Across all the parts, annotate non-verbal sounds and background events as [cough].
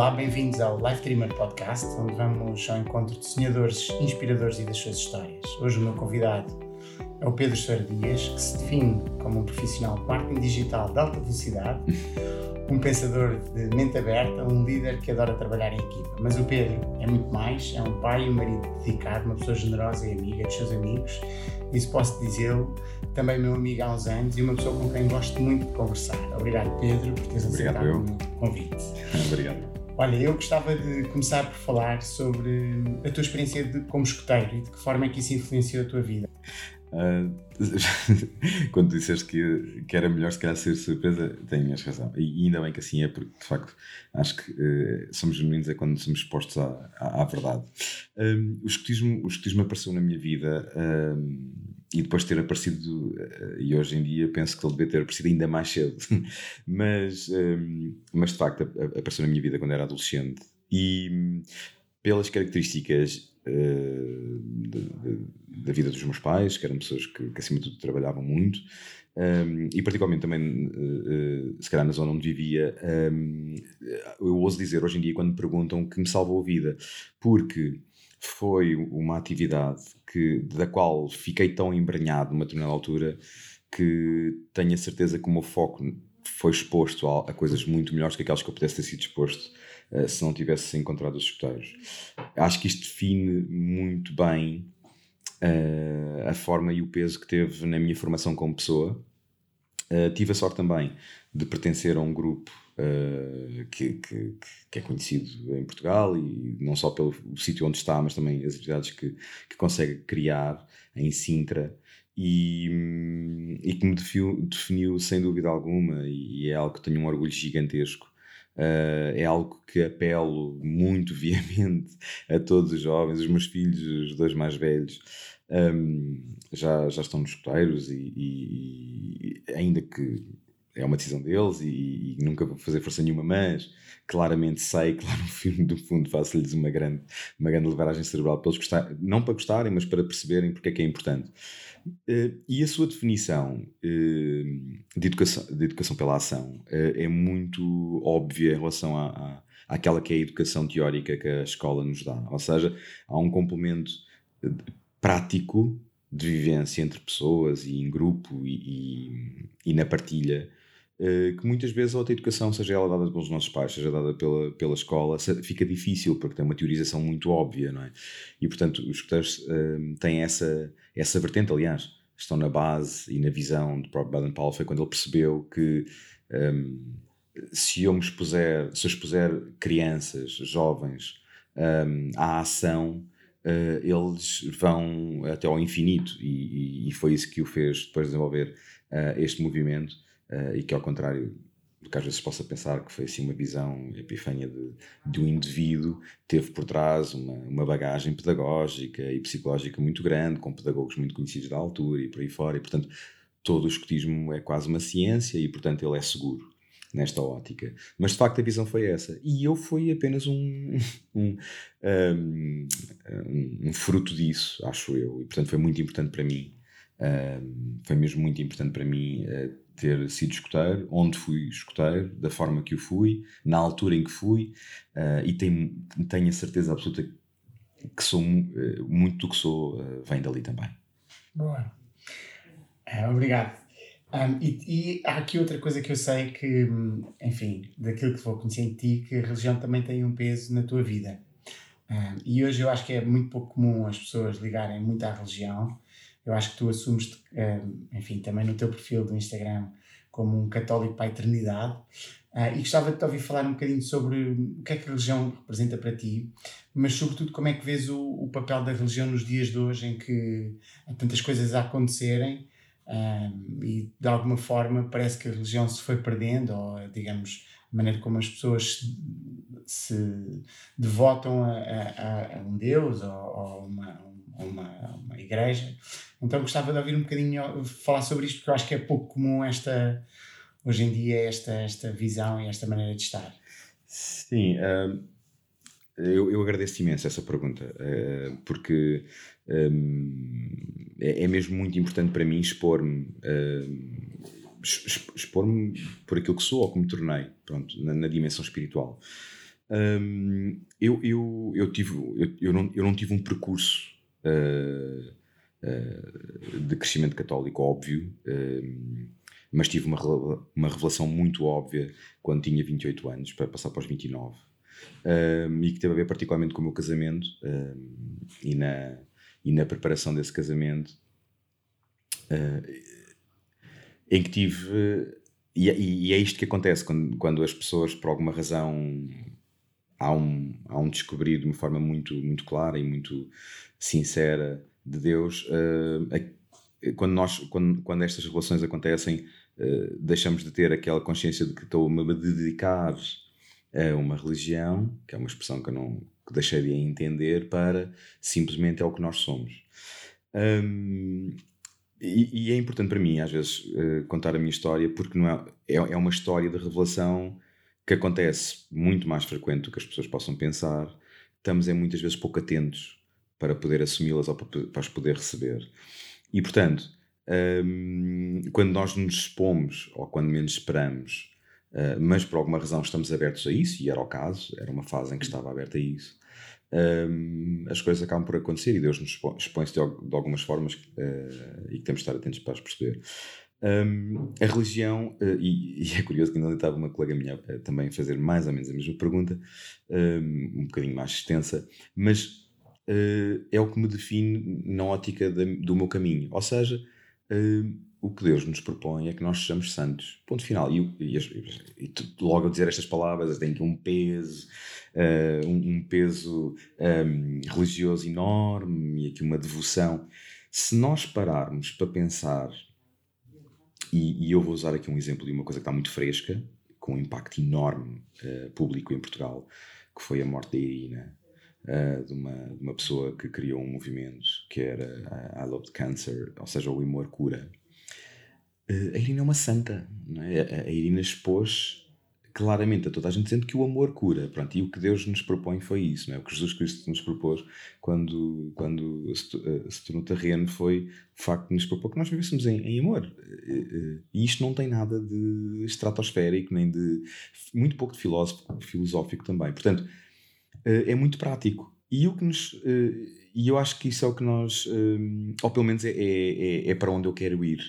Olá, bem-vindos ao Life Dreamer Podcast, onde vamos ao encontro de sonhadores, inspiradores e das suas histórias. Hoje o meu convidado é o Pedro Soares Dias, que se define como um profissional de marketing digital de alta velocidade, um pensador de mente aberta, um líder que adora trabalhar em equipa. Mas o Pedro é muito mais, é um pai e um marido dedicado, uma pessoa generosa e amiga dos seus amigos, isso posso dizê-lo, também meu amigo há uns anos e uma pessoa com quem gosto muito de conversar. Obrigado, Pedro, por teres aceitado o convite. Obrigado. Olha, eu gostava de começar por falar sobre a tua experiência de, como escoteiro e de que forma é que isso influenciou a tua vida. Uh, [laughs] quando disseste que, que era melhor se calhar ser surpresa, tens razão. E ainda bem que assim é, porque de facto acho que uh, somos genuínos é quando somos expostos à, à, à verdade. Um, o, escotismo, o escotismo apareceu na minha vida um, e depois de ter aparecido, uh, e hoje em dia penso que ele devia ter aparecido ainda mais cedo, [laughs] mas, um, mas de facto apareceu na minha vida quando era adolescente. E pelas características da vida dos meus pais, que eram pessoas que, que acima de tudo trabalhavam muito, um, e particularmente também, uh, uh, se calhar na zona onde vivia, um, eu ouso dizer hoje em dia, quando me perguntam, que me salvou a vida, porque foi uma atividade que, da qual fiquei tão embranhado numa determinada altura que tenho a certeza que o meu foco foi exposto a, a coisas muito melhores que aquelas que eu pudesse ter sido exposto uh, se não tivesse encontrado os escuteiros. Acho que isto define muito bem uh, a forma e o peso que teve na minha formação como pessoa. Uh, tive a sorte também de pertencer a um grupo uh, que, que, que, é conhecido em Portugal e não só pelo sítio onde está, mas também as atividades que, que consegue criar em Sintra. E, e que me definiu, definiu, sem dúvida alguma e, é algo que tenho um orgulho gigantesco Uh, é algo que apelo muito [laughs] viamente a todos os jovens, os meus filhos, os dois mais velhos, um, já, já estão nos escuteiros e, e, e, ainda que é uma decisão deles e, e, nunca vou fazer força nenhuma, mas claramente sei que lá no [laughs] fundo do fundo faço-lhes uma grande, uma grande levaragem cerebral para eles gostarem, não para gostarem, mas para perceberem porque é que é importante. Uh, e a sua definição uh, de, educação, de educação pela ação uh, é muito óbvia em relação à, à, àquela que é a educação teórica que a escola nos dá. Ou seja, há um complemento prático de vivência entre pessoas e em grupo e, e, e na partilha, que muitas vezes a outra educação, seja ela dada pelos nossos pais, seja dada pela, pela escola, fica difícil porque tem uma teorização muito óbvia, não é? E portanto os escuteiros uh, têm essa, essa vertente, aliás, estão na base e na visão de próprio Baden Powell foi quando ele percebeu que um, ehm, se eu me expuser, se eu expuser crianças, jovens um, à ação, uh, eles vão até ao infinito e, e, e, foi isso que o fez depois desenvolver uh, este movimento uh, e que ao contrário do que às vezes possa pensar que foi assim uma visão epifânia de, de um indivíduo, teve por trás uma, uma bagagem pedagógica e psicológica muito grande, com pedagogos muito conhecidos da altura e por aí fora, e portanto todo o escotismo é quase uma ciência e portanto ele é seguro nesta ótica. Mas de facto a visão foi essa. E eu fui apenas um, [laughs] um, um, um fruto disso, acho eu. E portanto foi muito importante para mim. foi mesmo muito importante para mim uh, ter sido escoteiro, onde fui escoteiro, da forma que o fui, na altura em que fui, uh, e tenho, tenho a certeza absoluta que sou uh, muito do que sou vem dali também. Boa. obrigado. Um, e, e, há aqui outra coisa que eu sei que, enfim, daquilo que vou conhecer em ti, que a religião também tem um peso na tua vida. Um, e hoje eu acho que é muito pouco comum as pessoas ligarem muito à religião. Eu acho que tu assumes, um, enfim, também no teu perfil do Instagram, como um católico para a eternidade. Uh, e gostava de te ouvir falar um bocadinho sobre o que é que a religião representa para ti, mas sobretudo como é que vês o, o papel da religião nos dias de hoje em que há tantas coisas a acontecerem um, e de alguma forma parece que a religião se foi perdendo, ou digamos, a maneira como as pessoas se, devotam a, a, a, um Deus ou, ou uma, uma, uma igreja. Então gostava de ouvir um bocadinho falar sobre isto, porque eu acho que é pouco comum esta, hoje em dia, esta, esta visão e esta maneira de estar. Sim, uh, eu, eu agradeço imenso essa pergunta, uh, porque um, é, é, mesmo muito importante para mim expor-me uh, expor-me por aquilo que sou ou como me tornei pronto, na, na dimensão espiritual Um, eu, eu, eu, tive, eu, eu, não, eu não tive um percurso de crescimento católico óbvio, uh, mas tive uma, uma revelação muito óbvia quando tinha 28 anos, para passar para os 29. Um, e que teve a ver particularmente com o meu casamento e, na, e na preparação desse casamento, em que tive. E, e, é isto que acontece quando, quando as pessoas, por alguma razão, há um, há um descobrir de uma forma muito, muito clara e muito sincera de Deus. Uh, quando, nós, quando, quando estas relações acontecem, uh, deixamos de ter aquela consciência de que estou-me a dedicar a uma religião, que é uma expressão que eu não que deixei de entender, para simplesmente é o que nós somos. Um, e, e, é importante para mim, às vezes, uh, contar a minha história, porque não é, é, é uma história de revelação que acontece muito mais frequente do que as pessoas possam pensar, estamos é muitas vezes pouco atentos para poder assumi-las ou para as poder receber. E portanto, um, quando nós nos expomos, ou quando menos esperamos, uh, mas por alguma razão estamos abertos a isso, e era o caso, era uma fase em que estava aberta a isso, um, as coisas acabam por acontecer e Deus nos expõe-se de, de, algumas formas uh, e que temos de estar atentos para as perceber. Um, a religião, uh, e, [laughs] e, é curioso que ainda estava uma colega minha também a fazer mais ou menos a mesma pergunta, um, um bocadinho mais extensa, mas uh, é o que me define na ótica do meu caminho. Ou seja, o que Deus nos propõe é que nós sejamos santos. Ponto final. E, e, e logo a dizer estas palavras tem aqui um peso, um, um, peso um, religioso enorme e aqui uma devoção. Se nós pararmos para pensar e, e, eu vou usar aqui um exemplo de uma coisa que está muito fresca, com um impacto enorme uh, público em Portugal, que foi a morte da Irina, uh, de, uma, de uma pessoa que criou um movimento que era uh, I Love Cancer, ou seja, o Amor Cura. a Irina é uma santa, é? a, a Irina expôs claramente a toda a gente dizendo que o amor cura. Pronto, e o que Deus nos propõe foi isso, não é? O que Jesus Cristo nos propôs quando, quando se, eh, tornou terreno foi o facto de nos propor que nós vivêssemos em, em amor. E isto não tem nada de estratosférico, nem de. muito pouco de filosófico também. Portanto, é muito prático. E o que nos. E eu acho que isso é o que nós. Ou pelo menos é, é, é para onde eu quero ir.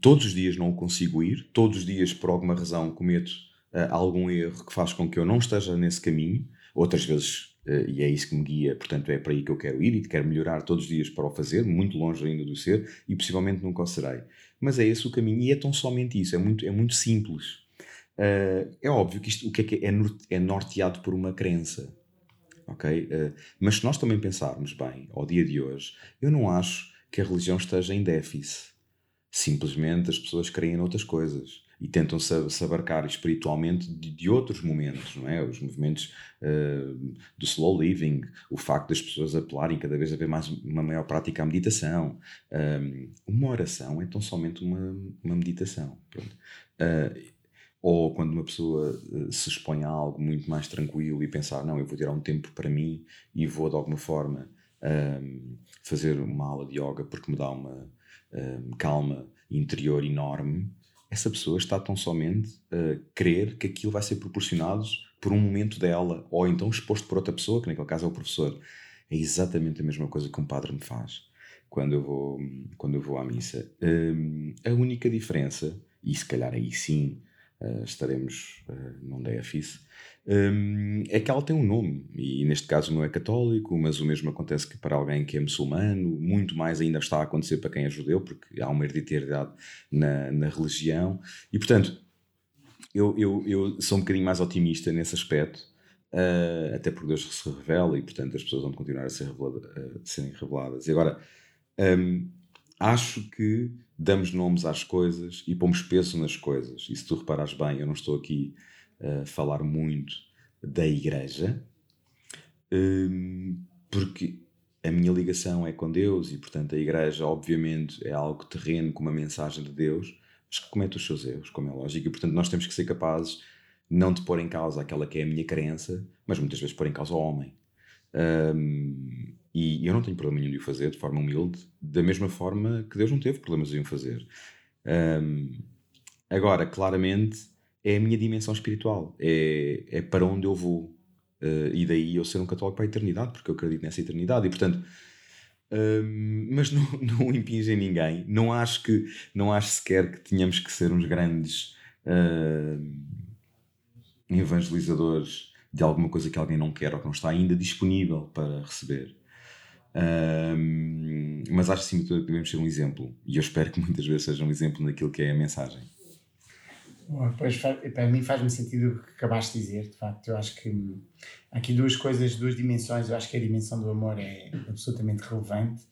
Todos os dias não consigo ir, todos os dias, por alguma razão, cometo uh, algum erro que faz com que eu não esteja nesse caminho, outras vezes, e é isso que me guia, portanto é para aí que eu quero ir e quero melhorar todos os dias para o fazer, muito longe ainda do ser, e possivelmente nunca o serei. Mas é esse o caminho e é tão somente isso, é muito, é muito simples. É óbvio que isto o que é, que é, é norteado por uma crença. Ok? Uh, mas se nós também pensarmos bem, ao dia de hoje, eu não acho que a religião esteja em déficit. Simplesmente as pessoas creem em outras coisas e tentam se, se abarcar espiritualmente de, de, outros momentos, não é? Os movimentos uh, do slow living, o facto das pessoas apelarem cada vez a ver mais uma maior prática à meditação. Um, ehm, uma oração é tão somente uma, uma meditação. Uh, ou quando uma pessoa uh, se expõe a algo muito mais tranquilo e pensar, não, eu vou tirar um tempo para mim e vou de alguma forma um, fazer uma aula de yoga porque me dá uma um, calma interior enorme essa pessoa está tão somente a crer que aquilo vai ser proporcionado por um momento dela, ou então exposto por outra pessoa, que naquele caso é o professor. É exatamente a mesma coisa que um padre me faz quando eu vou, quando eu vou à missa. Um, a única diferença, e se calhar aí sim uh, estaremos uh, num déficit, um, é que ela tem um nome, e neste caso não é católico, mas o mesmo acontece que para alguém que é muçulmano, muito mais ainda está a acontecer para quem é judeu, porque há uma hereditariedade na, na religião, e portanto, eu, eu, eu sou um bocadinho mais otimista nesse aspecto, uh, até porque Deus se revela e portanto as pessoas vão continuar a, ser revelada, serem reveladas. E agora, um, acho que damos nomes às coisas e pomos peso nas coisas, e se tu reparares bem, eu não estou aqui uh, falar muito da igreja, um, porque a minha ligação é com Deus e, portanto, a igreja, obviamente, é algo terreno com uma mensagem de Deus, mas que comete os seus erros, como é lógico, e, portanto, nós temos que ser capazes não de pôr em causa aquela que é a minha crença, mas muitas vezes pôr em causa o homem. Um, e eu não tenho problema nenhum de o fazer de forma humilde, da mesma forma que Deus não teve problemas em o fazer. Um, agora, claramente, é a minha dimensão espiritual, é, é para onde eu vou. Uh, e daí eu ser um católico para a eternidade, porque eu acredito nessa eternidade. E portanto, uh, mas não, [laughs] não impinge em ninguém. Não acho que não acho sequer que tenhamos que ser uns grandes uh, evangelizadores de alguma coisa que alguém não quer ou que não está ainda disponível para receber. Mas acho sim que devemos ser um exemplo. E eu espero que muitas vezes seja um exemplo naquilo que é a mensagem. Pois, para mim faz-me sentido o que acabaste de dizer, de facto. Eu acho que há aqui duas coisas, duas dimensões. Eu acho que a dimensão do amor é absolutamente relevante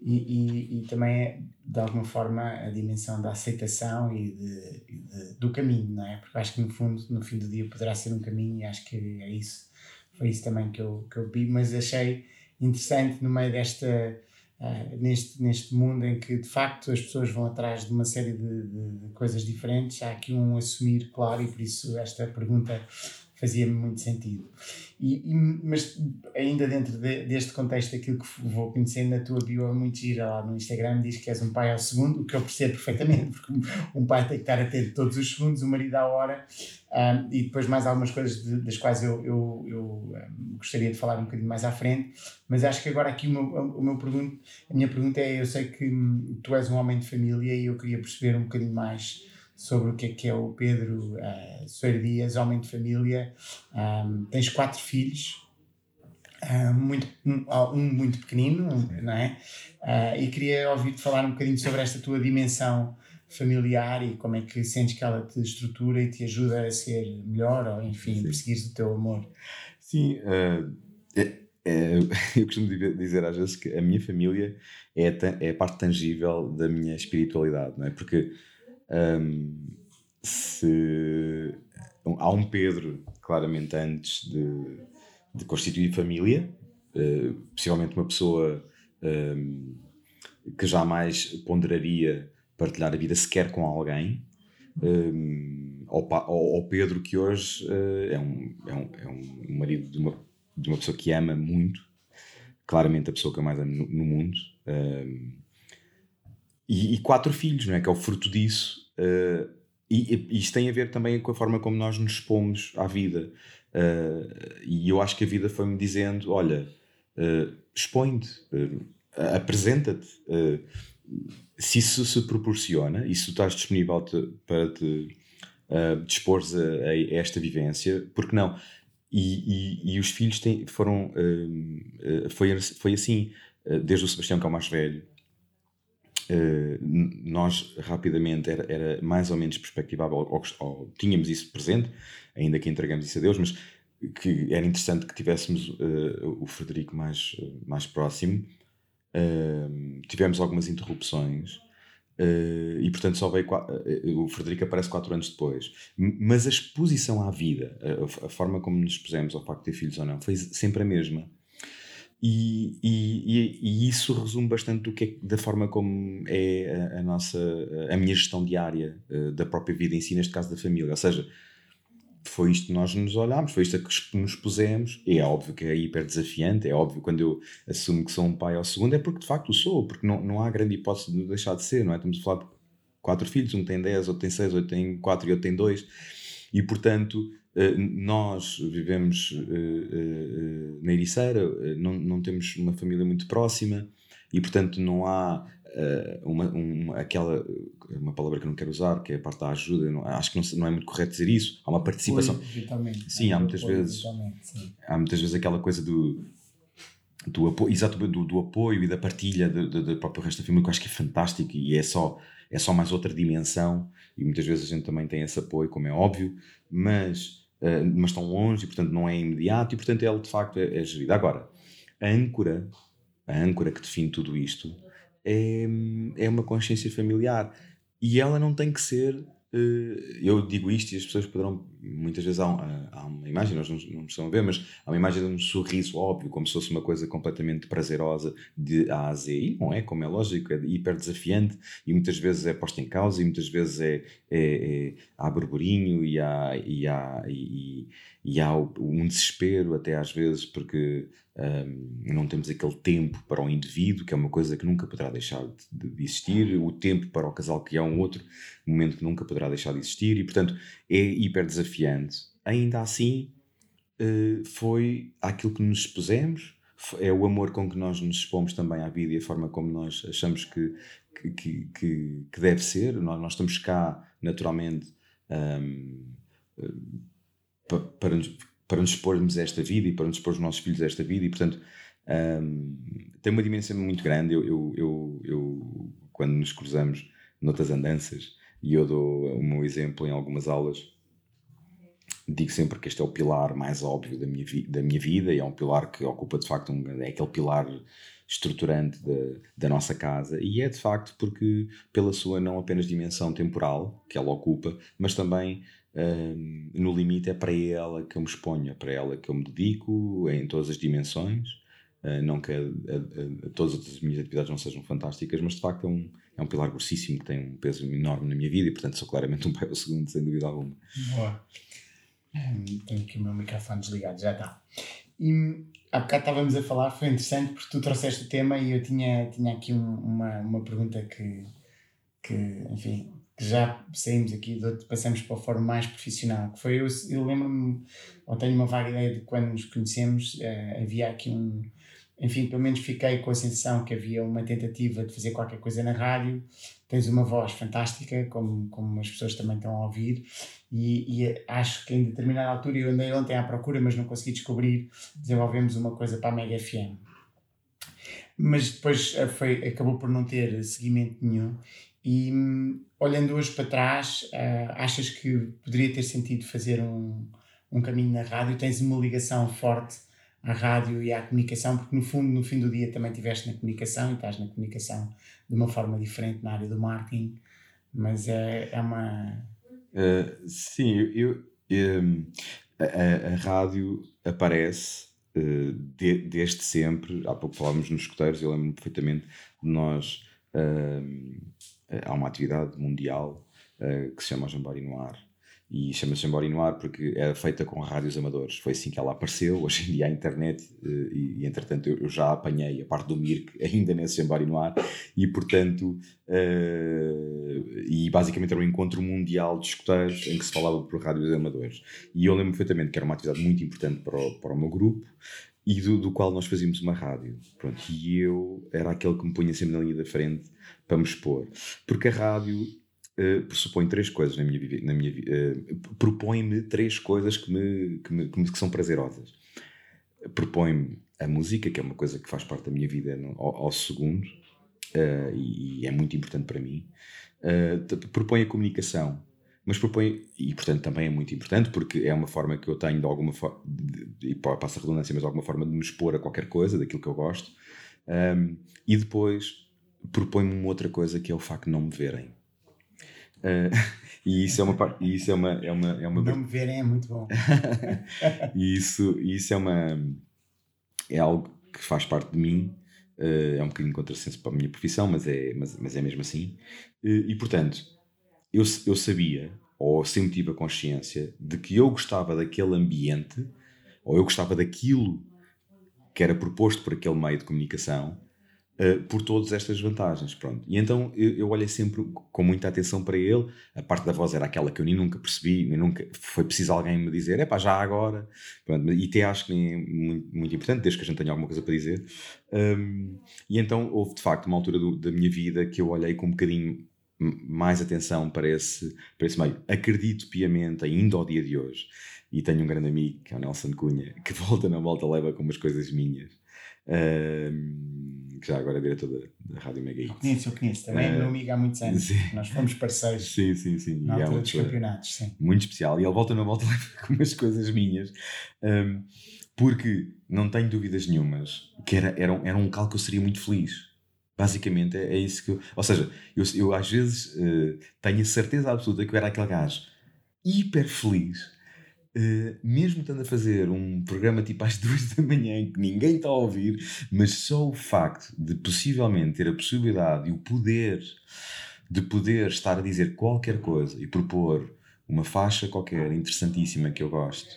e, e, e também é, de alguma forma, a dimensão da aceitação e, de, de, do caminho, não é? Porque acho que no fundo, no fim do dia, poderá ser um caminho e acho que é isso. Foi isso também que eu, que eu vi, mas achei interessante no meio desta uh, neste, neste mundo em que de facto as pessoas vão atrás de uma série de, de, de coisas diferentes, há aqui um assumir claro e por isso esta pergunta fazia-me muito sentido. E, e, mas ainda dentro de, deste contexto, aquilo que vou conhecendo na tua bio é muito gira lá no Instagram, diz que és um pai ao segundo, o que eu percebo perfeitamente, [laughs] porque um pai tem que estar a ter todos os segundos, o marido à hora, um, e depois mais algumas coisas de, das quais eu, eu, eu um, gostaria de falar um bocadinho mais à frente, mas acho que agora aqui o meu, o meu pergunto, a minha pergunta é, eu sei que hum, tu és um homem de família e eu queria perceber um bocadinho mais sobre o que é que é o Pedro uh, Soeiro Dias, homem de família. Um, tens quatro filhos, uh, muito, um, um, muito pequenino, não é? Uh, e queria ouvir-te falar um bocadinho sobre esta tua dimensão familiar e como é que sentes que ela te estrutura e te ajuda a ser melhor ou, enfim, perseguir o teu amor. Sim, uh, é, é, [laughs] eu costumo dizer às vezes que a minha família é é a parte tangível da minha espiritualidade, não é? Porque um, se há um Pedro, claramente, antes de, de constituir família, uh, possivelmente uma pessoa um, que jamais ponderaria partilhar a vida sequer com alguém, um, ao, Pedro que hoje uh, é, um, é, um, é um marido de uma, de uma pessoa que ama muito, claramente a pessoa que eu mais amo no, no mundo. Um, e, e, quatro filhos, não é? Que é o fruto disso. Uh, e, e, isto tem a ver também com a forma como nós nos expomos à vida. Uh, e eu acho que a vida foi-me dizendo: olha, uh, expõe-te, apresenta-te. se isso se proporciona e se tu estás disponível te, para te uh, dispores a, a, esta vivência, porque não? E, e, os filhos têm, foram. foi, foi assim, desde o Sebastião, que é o mais velho, nós rapidamente era, era, mais ou menos perspectivável, ou, ou, tínhamos isso presente, ainda que entregamos isso a Deus, mas que era interessante que tivéssemos uh, o Frederico mais, uh, mais próximo. tivemos algumas interrupções e, portanto, só veio. o Frederico aparece quatro anos depois. Mas a exposição à vida, a, a forma como nos expusemos ao facto de ter filhos ou não, foi sempre a mesma. E, e, e, isso resume bastante do que é, da forma como é a, a, nossa a minha gestão diária uh, da própria vida em si, neste caso da família. Ou seja, foi isto que nós nos olhámos, foi isto que nos pusemos. É óbvio que é hiper desafiante, é óbvio quando eu assumo que sou um pai ao segundo, é porque de facto sou, porque não, não há grande hipótese de deixar de ser, não é? Estamos a falar de quatro filhos, um tem dez, outro tem seis, outro tem quatro e outro tem dois. E portanto eh, nós vivemos eh, eh, na Ericeira, não, não temos uma família muito próxima e, portanto, não há uma, uma, aquela uma palavra que eu não quero usar, que é a parte da ajuda, não, acho que não, não, é muito correto dizer isso. Há uma participação. Sim, há muitas vezes. Há muitas vezes aquela coisa do, do apoio, exatamente do, do apoio e da partilha do, próprio resto da família, que eu acho que é fantástico e é só, é só mais outra dimensão. E muitas vezes a gente também tem esse apoio, como é óbvio, mas eh, mas estão longe e, portanto, não é imediato e, portanto, ele de facto é, é gerido. Agora, a âncora, a âncora que define tudo isto é, é uma consciência familiar e ela não tem que ser eh, eu digo isto e as pessoas poderão, muitas vezes há, há uma imagem, nós não, não estamos a ver, mas há uma imagem de um sorriso óbvio, como se fosse uma coisa completamente prazerosa de A a Z, e não é, como é lógico, é hiper desafiante e muitas vezes é posta em causa e muitas vezes é, é, é há burburinho e há, e há, e, e há um desespero até às vezes porque um, não temos aquele tempo para o indivíduo, que é uma coisa que nunca poderá deixar de, de, existir, o tempo para o casal, que é um outro momento que nunca poderá deixar de existir, e portanto é hiper desafiante. Ainda assim, uh, foi aquilo que nos expusemos, é o amor com que nós nos expomos também à vida e a forma como nós achamos que, que, que, que deve ser. Nós, nós, estamos cá, naturalmente, um, para, para, nos, para nos expormos a esta vida e para nos expor os nossos filhos a esta vida, e portanto. Um, tem uma dimensão muito grande. Eu, eu, eu, eu, quando nos cruzamos noutras andanças, e eu dou o meu exemplo em algumas aulas, digo sempre que este é o pilar mais óbvio da minha, da minha vida e é um pilar que ocupa de facto um, é aquele pilar estruturante da, da nossa casa e é de facto porque pela sua não apenas dimensão temporal que ela ocupa, mas também um, no limite é para ela que eu me exponho, é para ela que eu me dedico em todas as dimensões uh, não que a, a, a, todas as minhas atividades não sejam fantásticas, mas de facto é um, é um pilar grossíssimo que tem um peso enorme na minha vida e portanto sou claramente um pai ao segundo, sem dúvida alguma. Boa. Tenho aqui o meu microfone desligado, já está. E há bocado estávamos a falar, foi interessante porque tu trouxeste o tema e eu tinha, tinha aqui um, uma, uma pergunta que, que, enfim, que já saímos aqui, passamos para a forma mais profissional. Que foi, eu, eu lembro-me, ou tenho uma vaga ideia de quando nos conhecemos, uh, havia aqui um, enfim, pelo menos fiquei com a sensação que havia uma tentativa de fazer qualquer coisa na rádio. Tens uma voz fantástica, como, como as pessoas também estão a ouvir, e, e acho que em determinada altura, eu andei ontem à procura, mas não consegui descobrir, desenvolvemos uma coisa para a Mega FM. Mas depois eh, foi, acabou por não ter seguimento nenhum. E olhando hoje para trás, uh, achas que poderia ter sentido fazer um, um caminho na rádio? Tens uma ligação forte à rádio e à comunicação, porque no fundo, no fim do dia também estiveste na comunicação e estás na comunicação de uma forma diferente na área do marketing, mas é, é uma... Uh, sim, eu, eu um, a, a, rádio aparece uh, de, desde sempre, há pouco falávamos nos escuteiros, eu lembro-me perfeitamente de nós, uh, há uma atividade mundial que se chama Jambari no Ar, e chama-se Jambori no Ar porque é feita com rádios amadores. Foi assim que ela apareceu. Hoje em dia a internet, eh, e, e entretanto eu, já apanhei a parte do Mirk [laughs] ainda nesse Jambori no Ar, e portanto, uh, e basicamente era um encontro mundial de escuteiros em que se falava por rádios amadores. E eu lembro perfeitamente que era uma atividade muito importante para o, para o meu grupo e do, do qual nós fazíamos uma rádio. Pronto, e eu era aquele que me punha sempre na linha da frente para me expor. Porque a rádio uh, pressupõe três coisas na minha vida. Uh, propõe-me três coisas que, me, que, me, que, são prazerosas. Propõe-me a música, que é uma coisa que faz parte da minha vida no, ao, ao, segundo, uh, e, e, é muito importante para mim. propõe a comunicação, mas propõe, e portanto também é muito importante, porque é uma forma que eu tenho de alguma forma, e passa a redundância, mas de alguma forma de me expor a qualquer coisa, daquilo que eu gosto. Um, e depois propõe-me uma outra coisa que é o facto de não me verem. Uh, [laughs] e isso é uma parte. Isso é uma, é uma, é uma... Não me verem é muito bom. [laughs] e isso, isso é uma. É algo que faz parte de mim. Uh, é um bocadinho contrassenso para a minha profissão, mas é, mas, mas é mesmo assim. Uh, e portanto, eu, eu sabia, ou sempre tive a consciência, de que eu gostava daquele ambiente, ou eu gostava daquilo que era proposto por aquele meio de comunicação, Uh, por todas estas vantagens, pronto. E então eu, eu, olhei sempre com muita atenção para ele. A parte da voz era aquela que eu nem nunca percebi, nem nunca foi preciso alguém me dizer, é pá, já agora. Pronto, e até acho que é muito, muito, importante, desde que a gente tenha alguma coisa para dizer. Um, e então houve de facto uma altura do, da minha vida que eu olhei com um bocadinho mais atenção para esse, para esse meio. Acredito piamente, ainda ao dia de hoje, e tenho um grande amigo, que é o Nelson Cunha, que [laughs] volta na volta leva com umas coisas minhas que já agora é diretor da, da Rádio Mega Hits. Eu conheço, eu conheço. Também uh, é meu amigo há muitos anos. Sim. Nós fomos parceiros. Sim, sim, sim. Na altura é dos campeonatos, sim. Muito especial. E ele volta na volta [laughs] com umas coisas minhas. Um, porque não tenho dúvidas nenhumas que era, era, um, era um local que eu seria muito feliz. Basicamente é, é isso que eu. Ou seja, eu, eu às vezes uh, tenho a certeza absoluta que eu era aquele gajo hiper feliz Uh, mesmo estando a fazer um programa tipo às [laughs] duas da manhã que ninguém está a ouvir, mas só o facto de possivelmente ter a possibilidade e o poder de poder estar a dizer qualquer coisa e propor uma faixa qualquer interessantíssima que eu gosto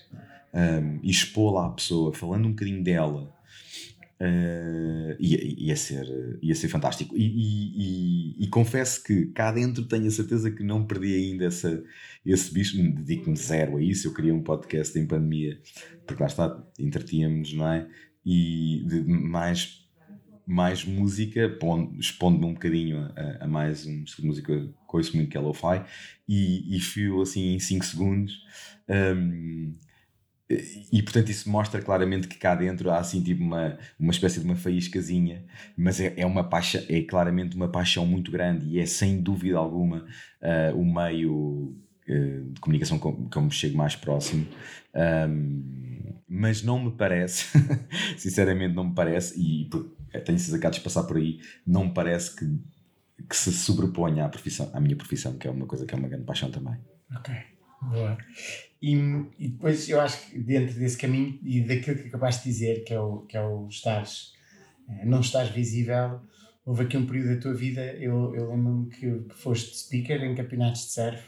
um, e expô-la à pessoa, falando um bocadinho dela Uh, ia, ia, ser, ia ser fantástico. E, e, e, e, confesso que cá dentro tenho a certeza que não perdi ainda essa, esse bicho. Dedico-me zero a isso. Eu queria um podcast em pandemia, porque lá está, entretínhamos, não é? E de mais, mais música, expondo-me um bocadinho a, a, mais um estilo de música ouço muito que é lo-fi, e, e fio assim em 5 segundos. Um, e portanto isso mostra claramente que cá dentro há assim tipo uma, uma espécie de uma faíscazinha, mas é, é uma paixão, é claramente uma paixão muito grande e é sem dúvida alguma uh, o meio uh, de comunicação com, que eu me chego mais próximo. Um, mas não me parece, [laughs] sinceramente não me parece, e tenho esses acados de passar por aí, não me parece que, que se sobreponha à, profissão, à minha profissão, que é uma coisa que é uma grande paixão também. Ok, boa. E, e, depois eu acho que dentro desse caminho e daquilo que acabaste de dizer, que é o, que é o estares, eh, não estás visível, houve aqui um período da tua vida, eu, eu lembro-me que, que foste speaker em campeonatos de surf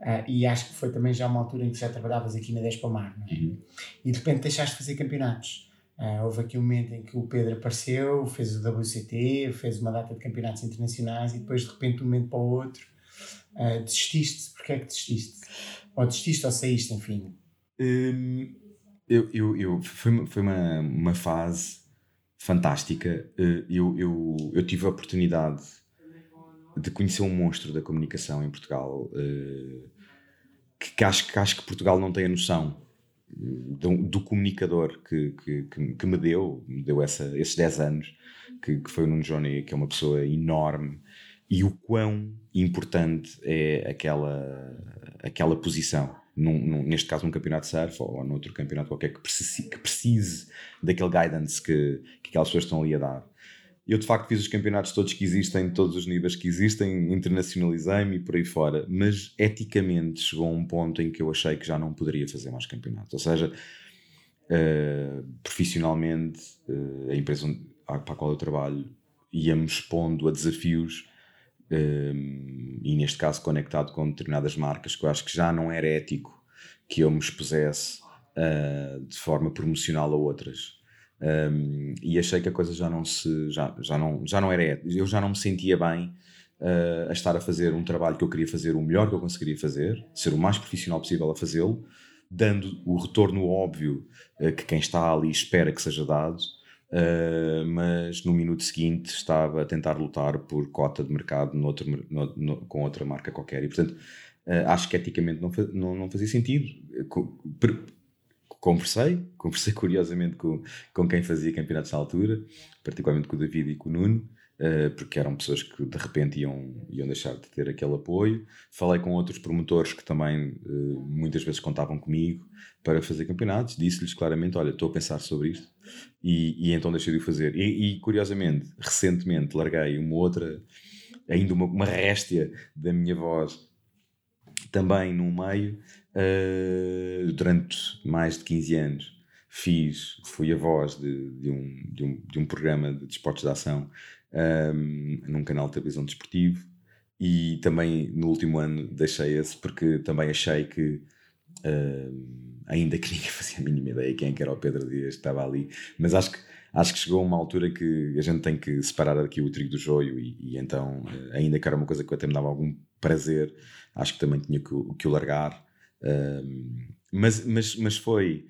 uh, e acho que foi também já uma altura em que já trabalhavas aqui na Despomar, não é? Uhum. E de repente deixaste de fazer campeonatos. Uh, houve aqui um momento em que o Pedro apareceu, fez o WCT, fez uma data de campeonatos internacionais e depois de repente de um momento para o outro uh, desististe. Porquê é que desististe? Ou desististe ou saíste, enfim? Hum, eu, eu, eu, foi, foi uma, uma fase fantástica. Eh, eu, eu, eu tive a oportunidade de conhecer um monstro da comunicação em Portugal eh, que, que, acho, que acho que Portugal não tem a noção do, do comunicador que, que, que, me deu, me deu essa, esses 10 anos, que, que foi o Nuno Johnny, que é uma pessoa enorme, e o quão importante é aquela, aquela posição. Num, num, neste caso, num campeonato de surf ou, ou noutro campeonato qualquer que precise, que precise daquele guidance que, que aquelas pessoas estão ali a dar. Eu, de facto, fiz os campeonatos todos que existem, todos os níveis que existem, internacionalizei-me e por aí fora, mas eticamente chegou a um ponto em que eu achei que já não poderia fazer mais campeonatos. Ou seja, uh, profissionalmente, uh, a empresa para a qual eu trabalho ia-me expondo a desafios e neste caso conectado com determinadas marcas, que eu acho que já não era ético que eu me expusesse uh, de forma promocional a outras. Um, e achei que a coisa já não se já, já, não, já não era ético. eu já não me sentia bem uh, a estar a fazer um trabalho que eu queria fazer o melhor que eu conseguiria fazer, ser o mais profissional possível a fazê-lo, dando o retorno óbvio uh, que quem está ali espera que seja dado, Uh, mas no minuto seguinte estava a tentar lutar por cota de mercado no no, com outra marca qualquer. E, portanto, uh, acho que eticamente não, não, não fazia sentido. Conversei, conversei [laughs] curiosamente com, com quem fazia campeonatos na altura, particularmente com o David e com o Nuno, porque eram pessoas que de repente iam, iam deixar de ter aquele apoio. Falei com outros promotores que também muitas vezes contavam comigo para fazer campeonatos, disse-lhes claramente: Olha, estou a pensar sobre isto e, e então deixei de o fazer. E, e, curiosamente, recentemente larguei uma outra, ainda uma, uma réstia da minha voz, também no meio, uh, durante mais de 15 anos. Fiz, fui a voz de, de, um, de, um, de um programa de desportos de ação um, num canal de televisão desportivo e também no último ano deixei esse porque também achei que uh, ainda que [laughs] ninguém fazia a mínima ideia quem é era o Pedro Dias que estava ali, mas acho que, acho que chegou uma altura que a gente tem que separar aqui o trigo do joio e, e então, uh, ainda que era uma coisa que até me dava algum prazer, acho que também tinha que, que o largar. Uh, mas, mas, mas foi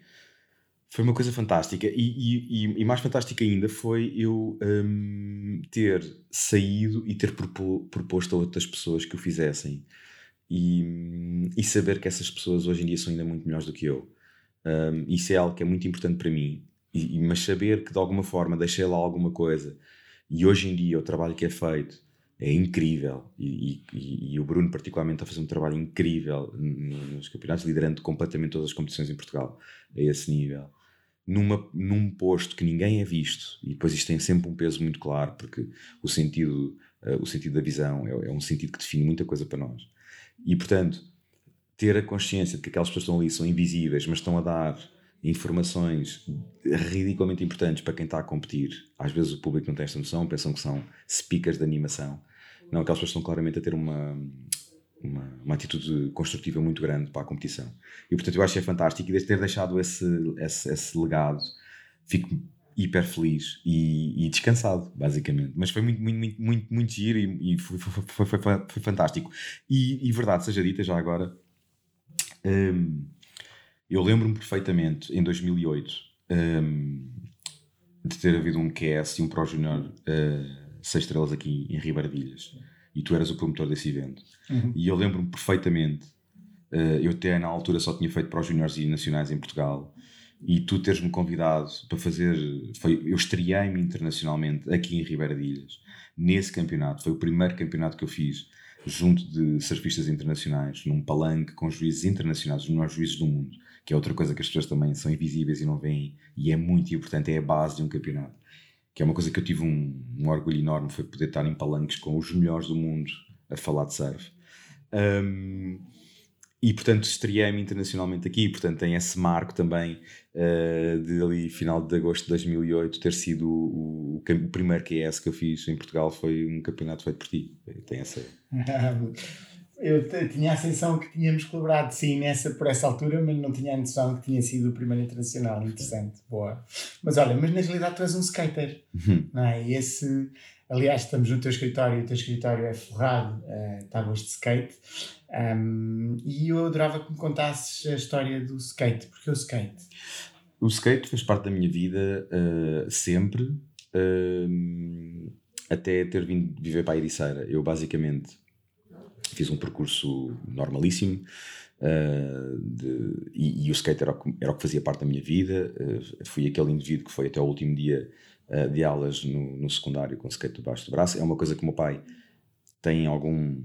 foi uma coisa fantástica. E, e, e, mais fantástica ainda foi eu um, ter saído e ter proposto a outras pessoas que o fizessem. E, e saber que essas pessoas hoje em dia são ainda muito melhores do que eu. Um, isso é algo que é muito importante para mim, e, mas saber que de alguma forma deixei lá alguma coisa e hoje em dia o trabalho que é feito é incrível. E, e, e, o Bruno particularmente está a fazer um trabalho incrível nos campeonatos, liderando completamente todas as competições em Portugal a esse nível numa, num posto que ninguém é visto e depois isto tem sempre um peso muito claro porque o sentido, uh, o sentido da visão é, é um sentido que define muita coisa para nós e, portanto, ter a consciência de que aquelas pessoas que estão ali são invisíveis, mas estão a dar informações ridiculamente importantes para quem está a competir. Às vezes o público não tem esta noção, pensam que são speakers de animação. Não, aquelas pessoas estão claramente a ter uma, uma, uma, atitude construtiva muito grande para a competição. E portanto eu acho que é fantástico e desde ter deixado esse, esse, esse legado, fico hiper feliz e, e, descansado, basicamente. Mas foi muito, muito, muito, muito, muito giro e, e foi, foi, foi, foi, fantástico. E, e, verdade seja dita já agora, um, eu lembro-me perfeitamente, em 2008, um, de ter havido um QS e um Pro Junior uh, seis estrelas aqui em Ribardilhas. E tu eras o promotor desse evento. Uhum. E eu lembro-me perfeitamente, uh, eu até na altura só tinha feito Pro Juniors e Nacionais em Portugal, e tu teres-me convidado para fazer. Foi, eu estreiei-me internacionalmente aqui em Ribeira de Ilhas, nesse campeonato. Foi o primeiro campeonato que eu fiz junto de surfistas internacionais, num palanque com juízes internacionais, os melhores juízes do mundo, que é outra coisa que as pessoas também são invisíveis e não veem, e é muito importante, é a base de um campeonato. Que é uma coisa que eu tive um, um orgulho enorme, foi poder estar em palanques com os melhores do mundo a falar de surf. Um, e portanto estreiei-me internacionalmente aqui, portanto tem esse marco também uh, de ali final de agosto de 2008 ter sido o, o, o, primeiro QS que eu fiz em Portugal foi um campeonato feito por ti, tem essa... [laughs] eu tinha a sensação que tínhamos colaborado sim nessa, por essa altura, mas não tinha a noção que tinha sido o primeiro internacional, interessante, boa. Mas olha, mas na realidade tu és um skater, uhum. não é? E esse... Aliás, estamos no teu escritório, o teu escritório é forrado, uh, tábuas de skate, um, e eu adorava que me contasses a história do skate, porque o skate? O skate fez parte da minha vida uh, sempre, uh, até ter vindo viver para a Ericeira. Eu basicamente fiz um percurso normalíssimo. Uh, de, e, e, o skate era o, que, era o que fazia parte da minha vida. Uh, fui aquele indivíduo que foi até o último dia uh, de aulas no, no secundário com skate debaixo do braço. É uma coisa que o meu pai tem algum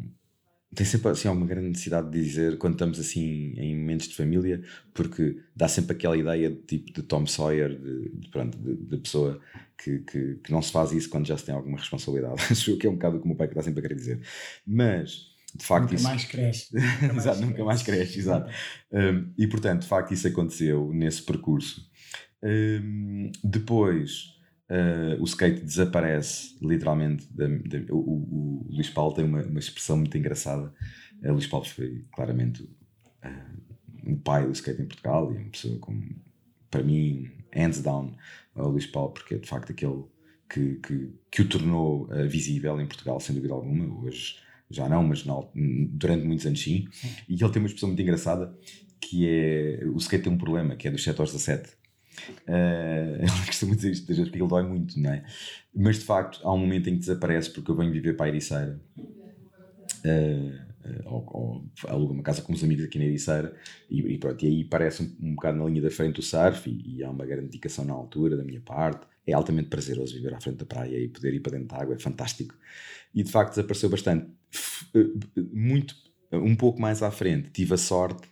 tem sempre assim, alguma grande necessidade de dizer quando estamos assim em momentos de família, porque dá sempre aquela ideia de tipo de Tom Sawyer, de, de pronto, de, de, pessoa que, que, que, não se faz isso quando já se tem alguma responsabilidade. [laughs] Acho que é um bocado o que o meu pai está sempre a querer dizer. Mas, de facto, nunca isso. mais cresce. [laughs] Nunca mais exato, nunca mais cresce, exato. Um, e portanto, de facto, isso aconteceu nesse percurso. Um, depois Uh, o skate desaparece literalmente. Da, da, o, o, o, Luís Paulo tem uma, uma expressão muito engraçada. Uh, Luís Paulo foi claramente uh, um pai do skate em Portugal e uma pessoa com, para mim, hands down, o Luís Paulo, porque é de facto aquele que, que, que o tornou uh, visível em Portugal, sem dúvida alguma. Hoje já não, mas não, durante muitos anos sim. sim. E ele tem uma expressão muito engraçada que é o skate tem um problema, que é dos 7 aos 17 Uh, ela costuma dizer isto vezes porque ele dói muito, não é? Mas de facto há um momento em que desaparece porque eu venho viver para a Ericeira. Uh, ou, ou alugo uma casa com uns amigos aqui na Ericeira e, e, pronto, e aí parece um, um bocado na linha da frente o surf e, e, há uma grande dedicação na altura da minha parte. É altamente prazeroso viver à frente da praia e poder ir para dentro da água, é fantástico. E de facto desapareceu bastante. Muito, um pouco mais à frente, tive a sorte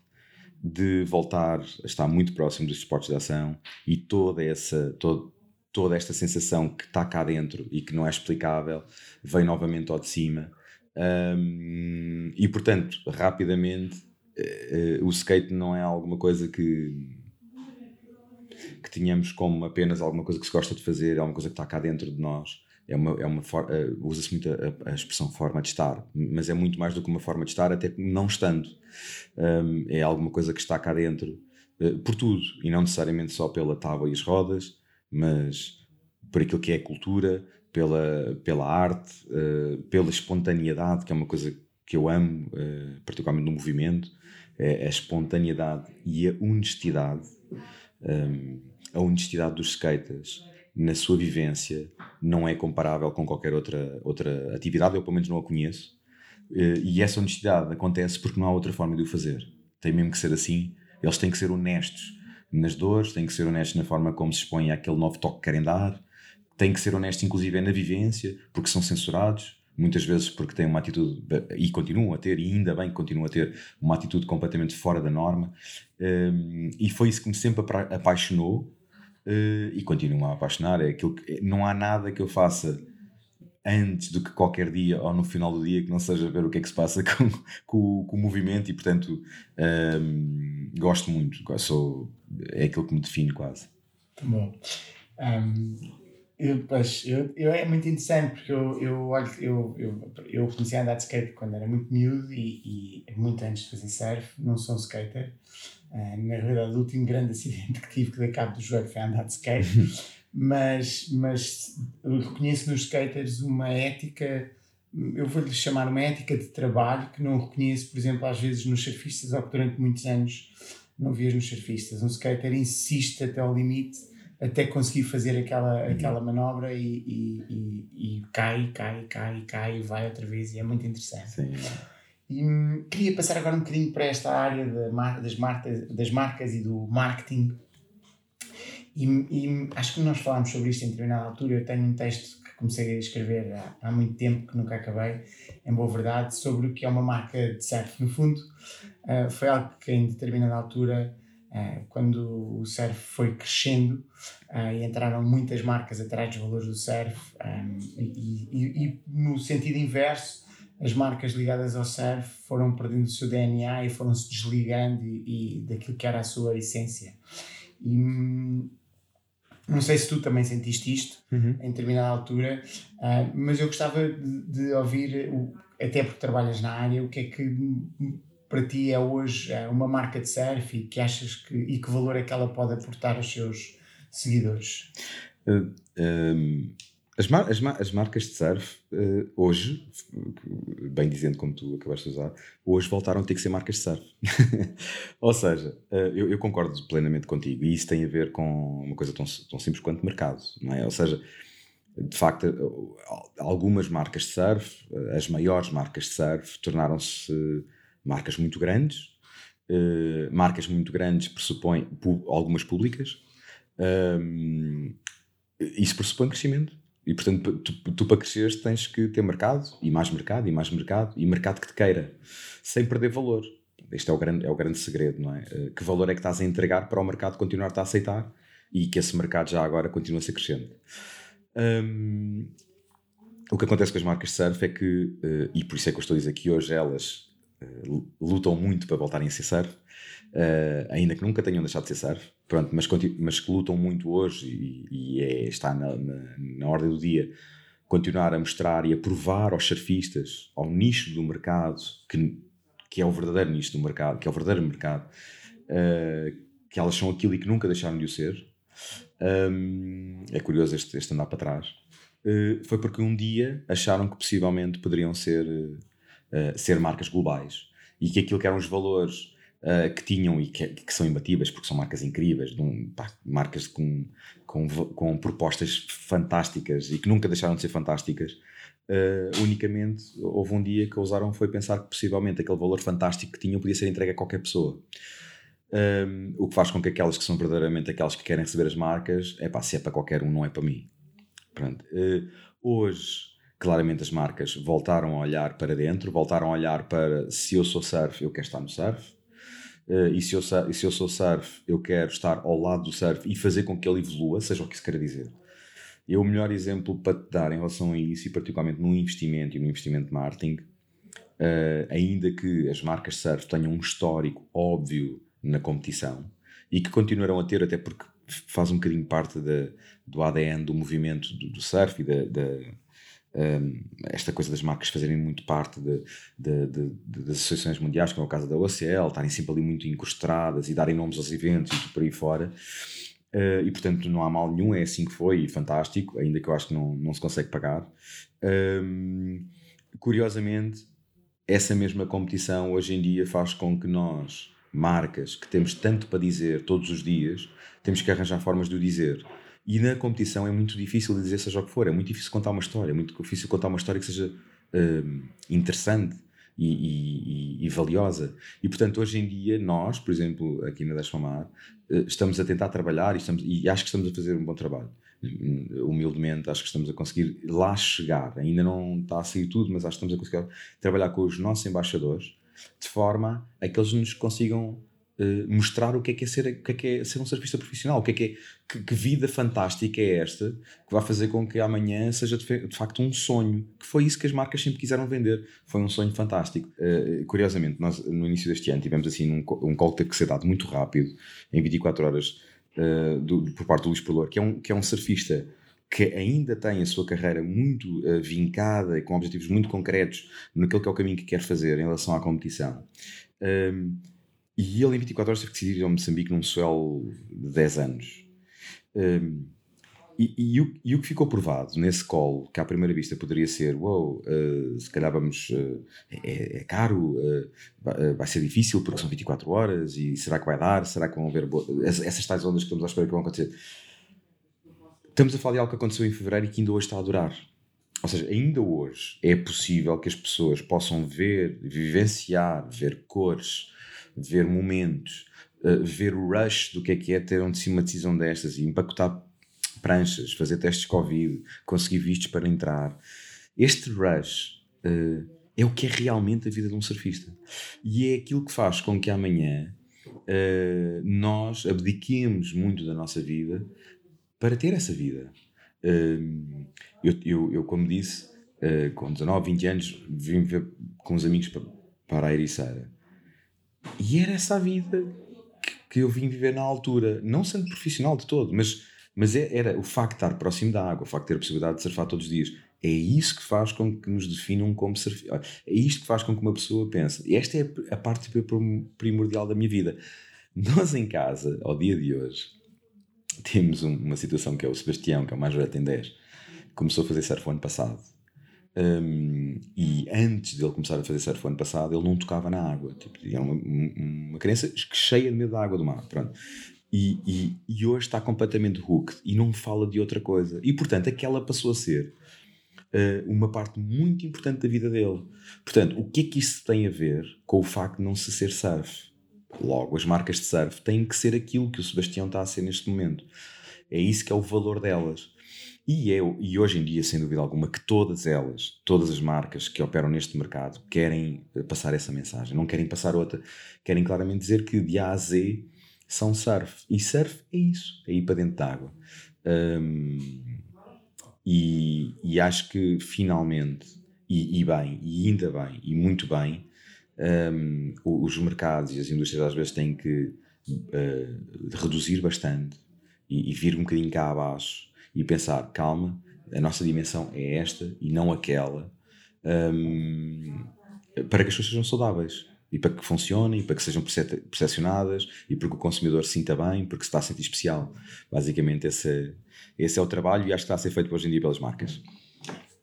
de voltar a estar muito próximo dos esportes de ação e toda essa todo, toda esta sensação que está cá dentro e que não é explicável vem novamente ao de cima. Um, e portanto rapidamente uh, uh, o skate não é alguma coisa que que tínhamos como apenas alguma coisa que se gosta de fazer, é alguma coisa que está cá dentro de nós é uma, é uma uh, usa-se muito a, a, expressão forma de estar, mas é muito mais do que uma forma de estar, até não estando. Um, é alguma coisa que está cá dentro uh, por tudo, e não necessariamente só pela tábua e as rodas, mas por aquilo que é a cultura, pela, pela arte, uh, pela espontaneidade, que é uma coisa que eu amo, particularmente no movimento, é a espontaneidade e a honestidade. Um, a honestidade dos skaters na sua vivência não é comparável com qualquer outra, outra atividade, eu pelo menos não a conheço. Eh, e essa honestidade acontece porque não há outra forma de o fazer. Tem mesmo que ser assim. Eles têm que ser honestos nas dores, têm que ser honestos na forma como se expõem àquele novo toque que querem dar, têm que ser honestos, inclusive, na vivência, porque são censurados, muitas vezes porque têm uma atitude, e continuam a ter, e ainda bem que continuam a ter, uma atitude completamente fora da norma. Ehm, e foi isso que me sempre apaixonou uh, e continuo a apaixonar. É aquilo que, não há nada que eu faça antes do que qualquer dia ou no final do dia que não seja ver o que é que se passa [laughs] com, com, com o movimento e portanto um, ehm, gosto muito. Sou, é aquilo que me define quase. Bom. Um, eu, pois, eu, eu, é muito interessante porque eu, eu, eu, eu, eu comecei a andar de skate quando era muito miúdo e, e muito antes de fazer surf, não sou um skater na realidade, o último grande acidente que tive que dei cabo do joelho foi andar de skate. mas, mas reconheço nos skaters uma ética, eu vou-lhe chamar uma ética de trabalho que não reconheço, por exemplo, às vezes nos surfistas, ou que durante muitos anos não vias nos surfistas. Um skater insiste até ao limite até conseguir fazer aquela, uhum. aquela manobra e, e, e, e, cai, cai, cai, cai e vai outra vez e é muito interessante. Sim. E hum, queria passar agora um bocadinho para esta área das, marcas, das marcas e do marketing. E, e, acho que nós falámos sobre isto em determinada altura. Eu tenho um texto que comecei a escrever há, há muito tempo, que nunca acabei, em boa verdade, sobre o que é uma marca de surf. No fundo, uh, foi algo que em determinada altura Uh, quando o surf foi crescendo uh, e entraram muitas marcas atrás dos valores do surf um, e, e, e, no sentido inverso as marcas ligadas ao surf foram perdendo o seu DNA e foram se desligando e, e daquilo que era a sua essência e hum, não sei se tu também sentiste isto uhum. em determinada altura uh, mas eu gostava de, de ouvir o, até porque trabalhas na área o que é que para ti é hoje é uma marca de surf e que achas que e que valor é que ela pode aportar aos seus seguidores? Uh, um, as, mar as, mar as, marcas de surf uh, hoje, bem dizendo como tu acabaste de usar, hoje voltaram a ter que ser marcas de surf. [laughs] Ou seja, uh, eu, eu, concordo plenamente contigo e isso tem a ver com uma coisa tão, tão simples quanto mercado, não é? Ou seja, de facto, algumas marcas de surf, as maiores marcas de surf, tornaram-se marcas muito grandes. Uh, marcas muito grandes pressupõem algumas públicas. Um, isso pressupõe crescimento. E portanto, tu, tu, para cresceres tens que ter mercado, e mais mercado, e mais mercado, e mercado que te queira, sem perder valor. Este é o grande, é o grande segredo, não é? Uh, que valor é que estás a entregar para o mercado continuar-te a aceitar e que esse mercado já agora continua a ser crescente. Um, o que acontece com as marcas de surf é que, uh, e por isso é que eu estou a dizer que hoje elas eh, lutam muito para voltarem a ser surf, uh, ainda que nunca tenham deixado de ser surf, pronto, mas, mas que lutam muito hoje e, e é, está na, na, na, ordem do dia continuar a mostrar e a provar aos surfistas, ao nicho do mercado, que, que é o verdadeiro nicho do mercado, que é o verdadeiro mercado, uh, que elas são aquilo e que nunca deixaram de o ser. Um, é curioso este, este andar para trás. Uh, foi porque um dia acharam que possivelmente poderiam ser uh, ser marcas globais e que aquilo que eram os valores uh, que tinham e que, que, são imbatíveis porque são marcas incríveis, um, pá, marcas com, com, com, propostas fantásticas e que nunca deixaram de ser fantásticas. Uh, unicamente houve um dia que ousaram foi pensar que possivelmente aquele valor fantástico que tinham podia ser entregue a qualquer pessoa. Um, o que faz com que aquelas que são verdadeiramente aquelas que querem receber as marcas, é pá, se é para qualquer um, não é para mim. Pronto. Uh, hoje claramente as marcas voltaram a olhar para dentro, voltaram a olhar para se eu sou surf, eu quero estar no surf. Uh, e, se eu, e se eu sou surf, eu quero estar ao lado do surf e fazer com que ele evolua, seja o que isso quer dizer. E o melhor exemplo para te dar em relação a isso, e particularmente no investimento e no investimento de marketing, uh, ainda que as marcas surf tenham um histórico óbvio na competição e que continuarão a ter, até porque faz um bocadinho parte de, do ADN do movimento do, do surf e da, da um, esta coisa das marcas fazerem muito parte de, de, de, das associações mundiais, como é o caso da OCL, estarem sempre ali muito incrustadas e darem nomes aos eventos e por aí fora. Uh, e portanto não há mal nenhum, é assim que foi e fantástico, ainda que eu acho que não, não se consegue pagar. Um, curiosamente, essa mesma competição hoje em dia faz com que nós, marcas que temos tanto para dizer todos os dias, temos que arranjar formas de o dizer. E na competição é muito difícil dizer seja o que for, é muito difícil contar uma história, é muito difícil contar uma história que seja uh, interessante e, e, e, valiosa. E portanto, hoje em dia, nós, por exemplo, aqui na Desfamar, uh, estamos a tentar trabalhar e, estamos, e acho que estamos a fazer um bom trabalho. Humildemente, acho que estamos a conseguir lá chegar. Ainda não está a sair tudo, mas acho que estamos a conseguir trabalhar com os nossos embaixadores de forma a que eles nos consigam Uh, mostrar o que é que é ser, o que é, que é ser um surfista profissional, o que é que é, que, que, vida fantástica é esta, que vai fazer com que amanhã seja de, de, facto um sonho, que foi isso que as marcas sempre quiseram vender, foi um sonho fantástico. Uh, curiosamente, nós no início deste ano tivemos assim um, um call que teve que ser dado muito rápido, em 24 horas, uh, do, por parte do Luís Perlor, que é um, que é um surfista que ainda tem a sua carreira muito uh, vincada e com objetivos muito concretos naquele que é o caminho que quer fazer em relação à competição. Um, e ele em 24 horas teve que decidir ir ao Moçambique num swell de 10 anos. Um, E, e, o, e, o, que ficou provado nesse call, que à primeira vista poderia ser: wow, uh, se calhar vamos. Uh, é, é, caro, uh, vai ser difícil porque são 24 horas e será que vai dar? Será que vão haver. Essas, essas tais ondas que estamos à espera que vão acontecer. Estamos a falar de algo que aconteceu em fevereiro e que ainda hoje está a durar. Ou seja, ainda hoje é possível que as pessoas possam ver, vivenciar, ver cores, ver momentos, ver o rush do que é que é ter um de decisão destas e empacotar pranchas, fazer testes Covid, conseguir vistos para entrar. Este rush uh, é o que é realmente a vida de um surfista. E é aquilo que faz com que amanhã uh, nós abdiquemos muito da nossa vida para ter essa vida. Uh, eu, eu, eu, como disse, com 19, 20 anos, vim ver com os amigos para, para a Ericeira. E era essa a vida que, que eu vim viver na altura, não sendo profissional de todo, mas mas é, era o facto de estar próximo da água, o facto de ter a possibilidade de surfar todos os dias. É isso que faz com que nos definam como surfistas. É isto que faz com que uma pessoa pense. E esta é a parte primordial da minha vida. Nós em casa, ao dia de hoje, temos uma situação que é o Sebastião, que é o mais velho, tem 10, começou a fazer surf o ano passado. Um, e antes dele começar a fazer surf o ano passado, ele não tocava na água. Tipo, era uma, uma criança cheia de medo da água do mar. Pronto. E, e, e, hoje está completamente hooked e não fala de outra coisa. E portanto, aquela passou a ser uh, uma parte muito importante da vida dele. Portanto, o que é que isso tem a ver com o facto de não se ser surf? Logo, as marcas de surf têm que ser aquilo que o Sebastião está a ser neste momento. É isso que é o valor delas. E, é, e hoje em dia, sem dúvida alguma, que todas elas, todas as marcas que operam neste mercado, querem eh, passar essa mensagem, não querem passar outra, querem claramente dizer que de A a Z são surf. E surf é isso, é ir para dentro da água. Um, e, e, acho que finalmente, e, e, bem, e ainda bem, e muito bem, um, os mercados e as indústrias às vezes têm que uh, reduzir bastante e, e, vir um bocadinho cá abaixo e pensar, calma, a nossa dimensão é esta e não aquela, um, para que as pessoas sejam saudáveis e para que funcionem, e para que sejam percepcionadas, e para que o consumidor se sinta bem, porque se está a sentir especial. Basicamente, esse, esse é o trabalho e acho que está a ser feito hoje em dia pelas marcas.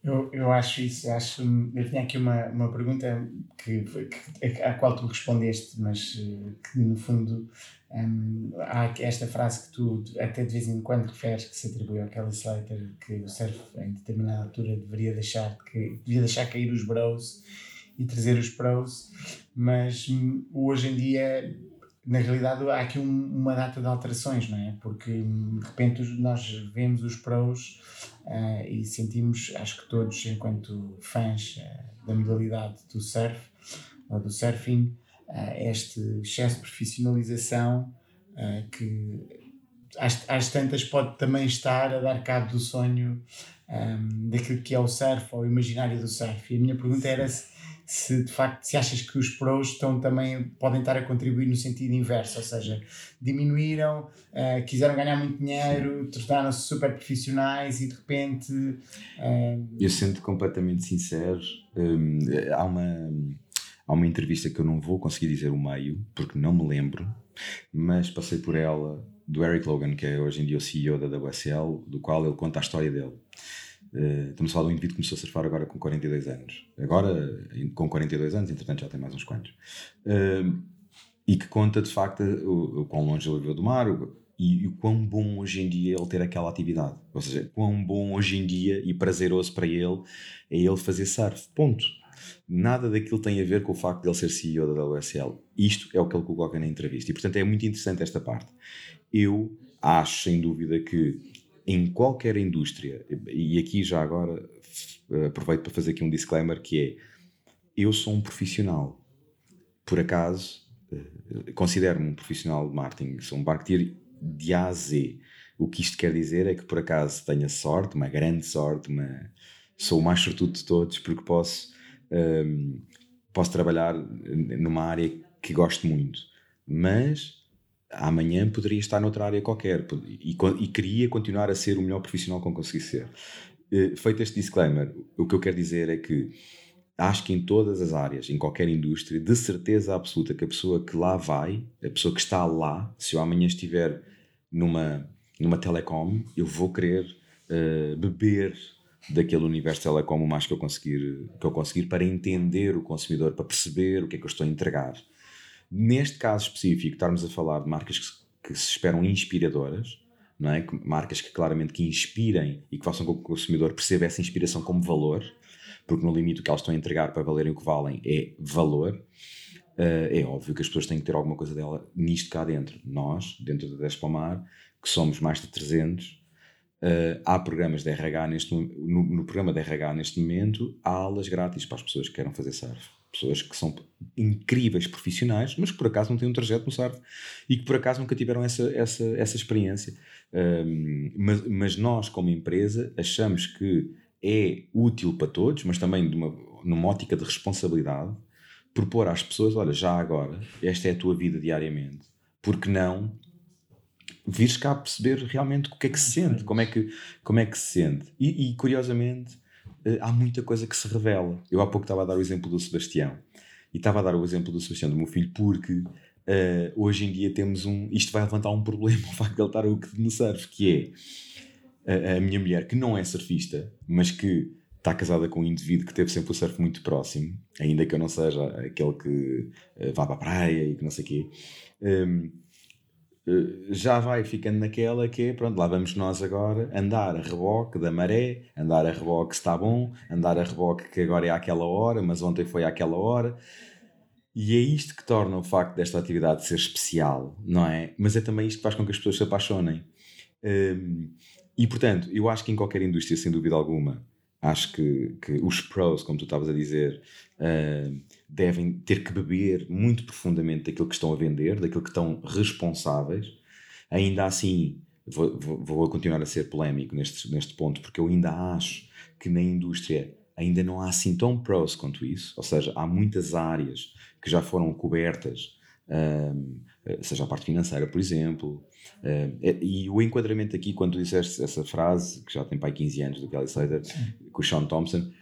Eu, eu acho isso, acho, eu tinha aqui uma, uma pergunta que, que, à qual tu respondeste, mas eh, que no fundo um, há esta frase que tu até de vez em quando referes que se atribui ao Kelly Slater que o surf em determinada altura deveria deixar, que, deixar cair os bros e trazer os pros, mas hum, hoje em dia, na realidade, há aqui um, uma data de alterações, não é? Porque hum, de repente nós vemos os pros uh, e sentimos, acho que todos, enquanto fãs uh, da modalidade do surf ou do surfing, uh, este excesso de profissionalização que às, às tantas pode também estar a dar cabo do sonho um, daquilo que é o surf ou o imaginário do surf. E a minha pergunta era se se de facto se achas que os pros estão também podem estar a contribuir no sentido inverso, ou seja, diminuíram, uh, quiseram ganhar muito dinheiro, tornaram-se super profissionais e de repente. Uh... Eu sendo completamente sincero, um, há uma. Há uma entrevista que eu não vou conseguir dizer o meio, porque não me lembro, mas passei por ela do Eric Logan, que é hoje em dia o CEO da WSL, do qual ele conta a história dele. Uh, estamos a falar de um indivíduo que começou a surfar agora com 42 anos. Agora, com 42 anos, entretanto já tem mais uns quantos. Uh, e que conta de facto o, o quão longe ele viveu do mar o, e, e o quão bom hoje em dia ele ter aquela atividade. Ou seja, quão bom hoje em dia e prazeroso para ele é ele fazer surf. Ponto. Nada daquilo tem a ver com o facto de ele ser CEO da WSL. Isto é o que ele coloca na entrevista. E portanto é muito interessante esta parte. Eu acho, sem dúvida, que em qualquer indústria, e aqui já agora aproveito para fazer aqui um disclaimer que é eu sou um profissional. Por acaso eh, considero-me um profissional de marketing sou um marketeer de A a Z. O que isto quer dizer é que por acaso tenho a sorte, uma grande sorte uma... sou o mais sortudo de todos porque posso um, ehm, posso trabalhar numa área que gosto muito. Mas amanhã poderia estar noutra área qualquer e, e queria continuar a ser o melhor profissional que eu conseguisse ser. Uh, feito este disclaimer, o que eu quero dizer é que acho que em todas as áreas, em qualquer indústria, de certeza absoluta que a pessoa que lá vai, a pessoa que está lá, se eu amanhã estiver numa, numa telecom, eu vou querer uh, beber daquele universo telecom o mais que eu conseguir que eu conseguir para entender o consumidor, para perceber o que é que eu estou a entregar. Neste caso específico, estarmos a falar de marcas que, que se esperam inspiradoras, não é? marcas que claramente que inspirem e que façam com que o consumidor perceba essa inspiração como valor, porque no limite o que elas estão a entregar para valerem o que valem é valor. Uh, é óbvio que as pessoas têm que ter alguma coisa dela nisto cá dentro. Nós, dentro da Despomar, que somos mais de 300, Uh, há programas de RH neste no, no, programa de RH neste momento há aulas grátis para as pessoas que queiram fazer surf. Pessoas que são incríveis profissionais, mas que por acaso não têm um trajeto no surf e que por acaso nunca tiveram essa, essa, essa experiência. Um, mas, mas, nós, como empresa, achamos que é útil para todos, mas também de uma, numa ótica de responsabilidade, propor às pessoas: olha, já agora, esta é a tua vida diariamente, porque não vires cá perceber realmente o que é que se sente, como é que, como é que se sente. E, e curiosamente, há muita coisa que se revela. Eu há pouco estava a dar o exemplo do Sebastião, e estava a dar o exemplo do Sebastião, do meu filho, porque uh, hoje em dia temos um. Isto vai levantar um problema, [laughs] o facto de ele estar no surf, que é a, a minha mulher, que não é surfista, mas que está casada com um indivíduo que teve sempre o surf muito próximo, ainda que eu não seja aquele que uh, vá para a praia e que não sei o quê. Um, eh, já vai ficando naquela que é, pronto, lá vamos nós agora andar a reboque da maré, andar a reboque está bom, andar a reboque que agora é àquela hora, mas ontem foi àquela hora. E é isto que torna o facto desta atividade ser especial, não é? Mas é também isto que faz com que as pessoas se apaixonem. Um, e portanto, eu acho que em qualquer indústria, sem dúvida alguma, acho que, que os pros, como tu estavas a dizer, uh, devem ter que beber muito profundamente daquilo que estão a vender, daquilo que estão responsáveis. Ainda assim, vou, vou, continuar a ser polémico neste, neste ponto, porque eu ainda acho que na indústria ainda não há assim tão pros quanto isso, ou seja, há muitas áreas que já foram cobertas, um, ah, seja a parte financeira, por exemplo, um, ah, e o enquadramento aqui, quando disseste essa frase, que já tem pai 15 anos, do Kelly Slater, com o Sean Thompson,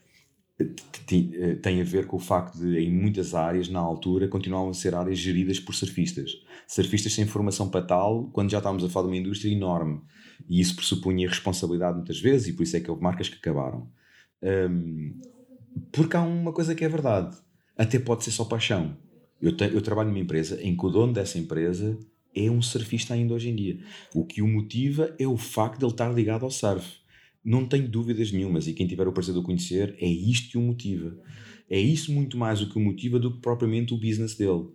tem a ver com o facto de, em muitas áreas, na altura, continuavam a ser áreas geridas por surfistas. Surfistas sem formação para tal, quando já estávamos a falar de uma indústria enorme. E isso pressupunha responsabilidade muitas vezes, e por isso é que houve marcas que acabaram. Um, porque há uma coisa que é verdade: até pode ser só paixão. Eu, te, eu trabalho numa empresa em que o dono dessa empresa é um surfista ainda hoje em dia. O que o motiva é o facto de ele estar ligado ao surf não tenho dúvidas nenhumas, e quem tiver o prazer de o conhecer, é isto que o motiva. É isso muito mais o que o motiva do que propriamente o business dele.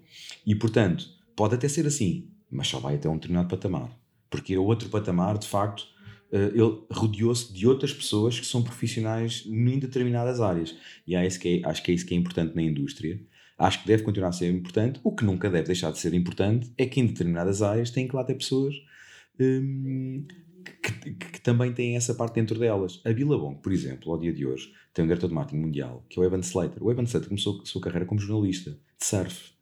E portanto, pode até ser assim, mas só vai até um determinado patamar. Porque outro patamar, de facto, eh, ele rodeou-se de outras pessoas que são profissionais em determinadas áreas. E é que é, acho que é isso que é importante na indústria. Acho que deve continuar a ser importante. O que nunca deve deixar de ser importante é que em determinadas áreas tem que lá ter pessoas hum, que, que, também têm essa parte dentro delas. A Billabong, por exemplo, ao dia de hoje, tem um diretor de marketing mundial, que é o Evan Slater. O Evan Slater começou a sua carreira como jornalista de surf.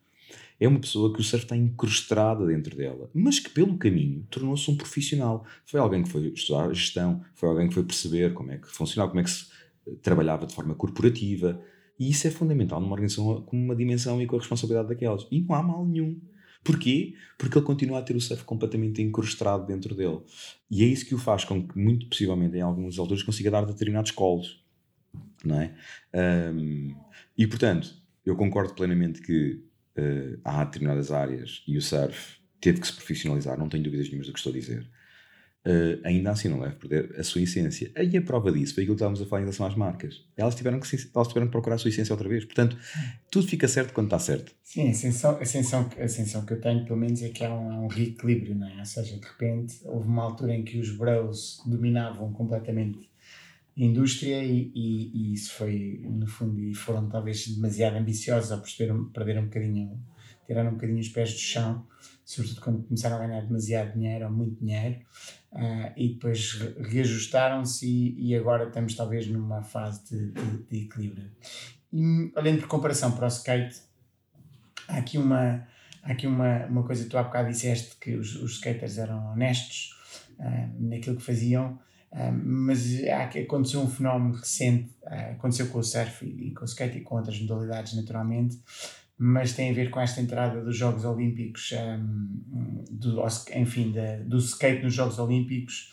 É uma pessoa que o surf está incrustada dentro dela, mas que pelo caminho tornou-se um profissional. Foi alguém que foi estudar gestão, foi alguém que foi perceber como é que funcionava, como é que se eh, trabalhava de forma corporativa. E isso é fundamental numa organização com uma dimensão e com a responsabilidade daquelas. E não há mal nenhum. Porquê? Porque ele continua a ter o surf completamente incrustado dentro dele. E é isso que o faz com que, muito possivelmente, em alguns alturas, consiga dar determinados colos. Não é? Um, e, portanto, eu concordo plenamente que uh, há determinadas áreas e o surf teve que se profissionalizar, não tenho dúvidas nenhumas do que estou a dizer uh, ainda assim não deve perder a sua essência. Aí a prova disso foi aquilo que estávamos a falar em relação às marcas. Elas tiveram que, elas tiveram que procurar a sua essência outra vez. Portanto, tudo fica certo quando está certo. Sim, a sensação, a sensação, a sensação que eu tenho, pelo menos, é que há um, há um reequilíbrio, não é? Ou seja, de repente, houve uma altura em que os bros dominavam completamente a indústria e, e, e, isso foi, no fundo, e foram talvez demasiado ambiciosos a perceber, perder um bocadinho, tiraram um bocadinho os pés do chão, sobretudo quando começaram a ganhar demasiado dinheiro ou muito dinheiro uh, e depois reajustaram-se e, e, agora estamos talvez numa fase de, de, de, equilíbrio. E olhando por comparação para o skate, há aqui uma, há aqui uma, uma coisa que tu há bocado disseste que os, os skaters eram honestos uh, naquilo que faziam, uh, mas aconteceu um fenómeno recente, aconteceu com o surf e, e com o skate e com outras modalidades naturalmente, mas tem a ver com esta entrada dos Jogos Olímpicos, um, do, enfim, da, do skate nos Jogos Olímpicos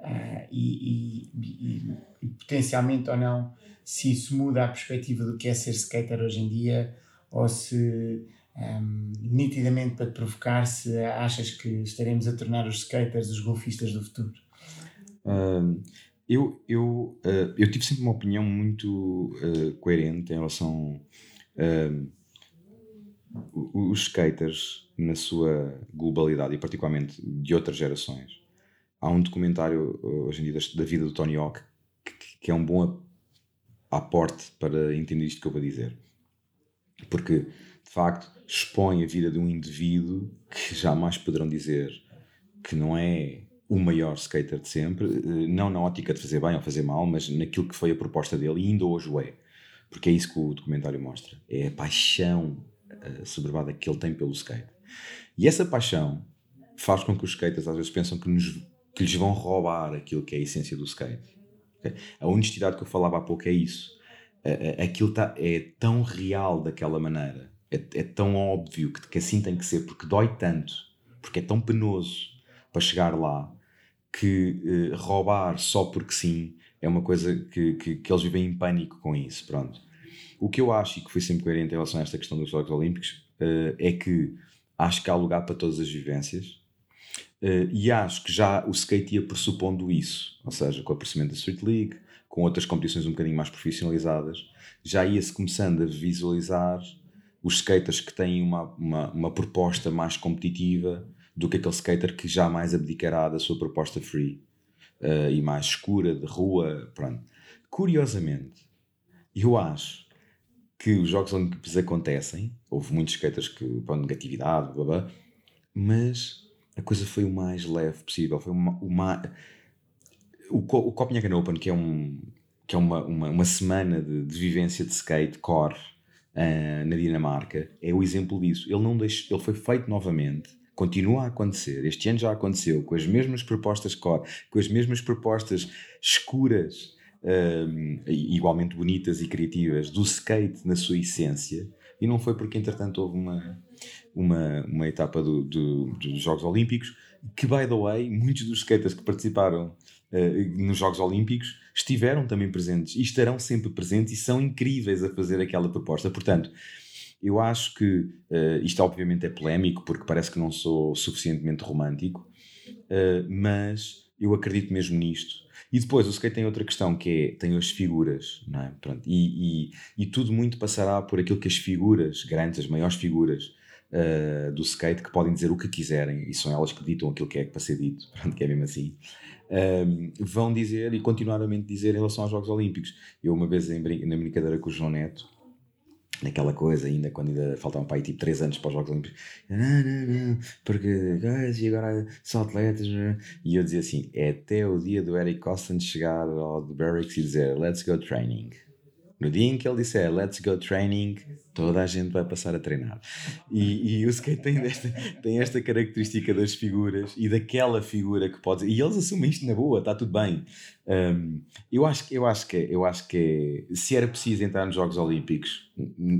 uh, e, e, e, e, potencialmente ou não, se isso muda a perspectiva do que é ser skater hoje em dia ou se um, nitidamente para te provocar se achas que estaremos a tornar os skaters os golfistas do futuro. Uh, eu, eu, uh, eu tive sempre uma opinião muito uh, coerente em relação os skaters na sua globalidade e particularmente de outras gerações. Há um documentário hoje em dia da vida do Tony Hawk que, que é um bom aporte para entender isto que eu vou dizer. Porque, de facto, expõe a vida de um indivíduo que jamais poderão dizer que não é o maior skater de sempre, eh, não na ótica de fazer bem ou fazer mal, mas naquilo que foi a proposta dele e ainda hoje o é. Porque é isso que o documentário mostra. É a paixão uh, sobrevada que ele tem pelo skate. E essa paixão faz com que os skaters às vezes pensam que, nos, que lhes vão roubar aquilo que é a essência do skate. A honestidade que eu falava há pouco é isso. Uh, uh, aquilo tá, é tão real daquela maneira, é, é tão óbvio que, que assim tem que ser, porque dói tanto, porque é tão penoso para chegar lá que roubar só porque sim é uma coisa que, que, que, eles vivem em pânico com isso. Pronto. O que eu acho, e que foi sempre coerente em relação a esta questão dos Jogos Olímpicos, uh, é que acho que há lugar para todas as vivências. Uh, e acho que já o skate ia pressupondo isso, ou seja, com o aparecimento da Street League, com outras competições um bocadinho mais profissionalizadas, já ia-se começando a visualizar os skaters que têm uma, uma, uma, proposta mais competitiva do que aquele skater que jamais abdicará da sua proposta free uh, e mais escura, de rua. Pronto. Curiosamente, eu acho que os Jogos Olímpicos acontecem, houve muitos skaters que, para negatividade, blá, blá, mas a coisa foi o mais leve possível. Foi uma, uma o, o Copenhagen Open, que é, um, que é uma, uma, uma semana de, de vivência de skate core uh, na Dinamarca, é o exemplo disso. Ele, não deixou, ele foi feito novamente, continua a acontecer. Este ano já aconteceu, com as mesmas propostas core, com as mesmas propostas escuras igualmente bonitas e criativas do skate na sua essência e não foi porque entretanto houve uma, uma, uma etapa do, do, dos Jogos Olímpicos que by the way, muitos dos skaters que participaram uh, nos Jogos Olímpicos estiveram também presentes e estarão sempre presentes e são incríveis a fazer aquela proposta, portanto eu acho que uh, isto obviamente é polémico porque parece que não sou suficientemente romântico uh, mas eu acredito mesmo nisto e depois o skate tem outra questão que é, tem as figuras, não é? Pronto, e, e, e tudo muito passará por aquilo que as figuras grandes, as maiores figuras uh, do skate, que podem dizer o que quiserem, e são elas que ditam aquilo que é para ser dito, [laughs] pronto, que é mesmo assim, um, vão dizer e continuamente dizer em relação aos Jogos Olímpicos. Eu uma vez em, na brincadeira com o João Neto, naquela coisa ainda, quando ainda faltavam para aí tipo 3 anos para os Jogos Olímpicos, não, não, não, porque e agora são atletas, e eu dizia assim, é até o dia do Eric Costin chegar ao The Barracks e dizer, let's go training. No dia em que ele disser let's go training, toda a gente vai passar a treinar. E, e o skate tem, desta, tem esta característica das figuras e daquela figura que pode. E eles assumem isto na boa, está tudo bem. Um, eu, acho, eu, acho que, eu acho que se era preciso entrar nos Jogos Olímpicos,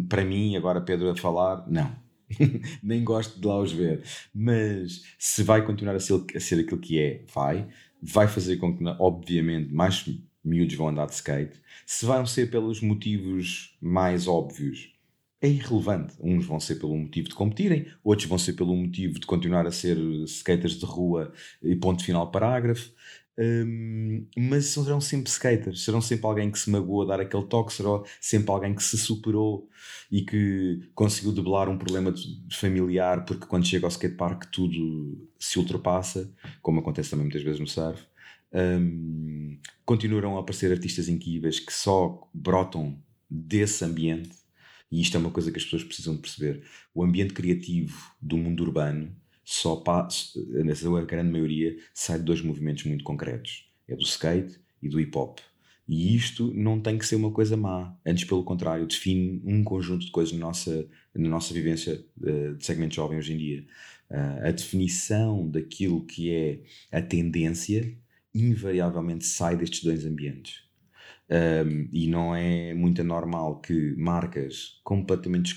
para mim, agora Pedro a falar, não. [laughs] Nem gosto de lá os ver. Mas se vai continuar a ser, a ser aquilo que é, vai. Vai fazer com que, obviamente, mais miúdos vão andar de skate. Se vão ser pelos motivos mais óbvios, é irrelevante. Uns vão ser pelo motivo de competirem, outros vão ser pelo motivo de continuar a ser skaters de rua e ponto final parágrafo. Um, mas serão sempre skaters, serão sempre alguém que se magoou a dar aquele toque, será sempre alguém que se superou e que conseguiu debelar um problema familiar, porque quando chega ao skatepark tudo se ultrapassa, como acontece também muitas vezes no surf. Um, a aparecer artistas incríveis que só brotam desse ambiente, e isto é uma coisa que as pessoas precisam perceber. O ambiente criativo do mundo urbano só passa, na grande maioria, sai de dois movimentos muito concretos: é do skate e do hip hop. E isto não tem que ser uma coisa má, antes pelo contrário, define um conjunto de coisas na nossa, na nossa vivência uh, de segmento jovem hoje em dia. Uh, a definição daquilo que é a tendência invariavelmente sai destes dois ambientes. Um, e não é muito anormal que marcas completamente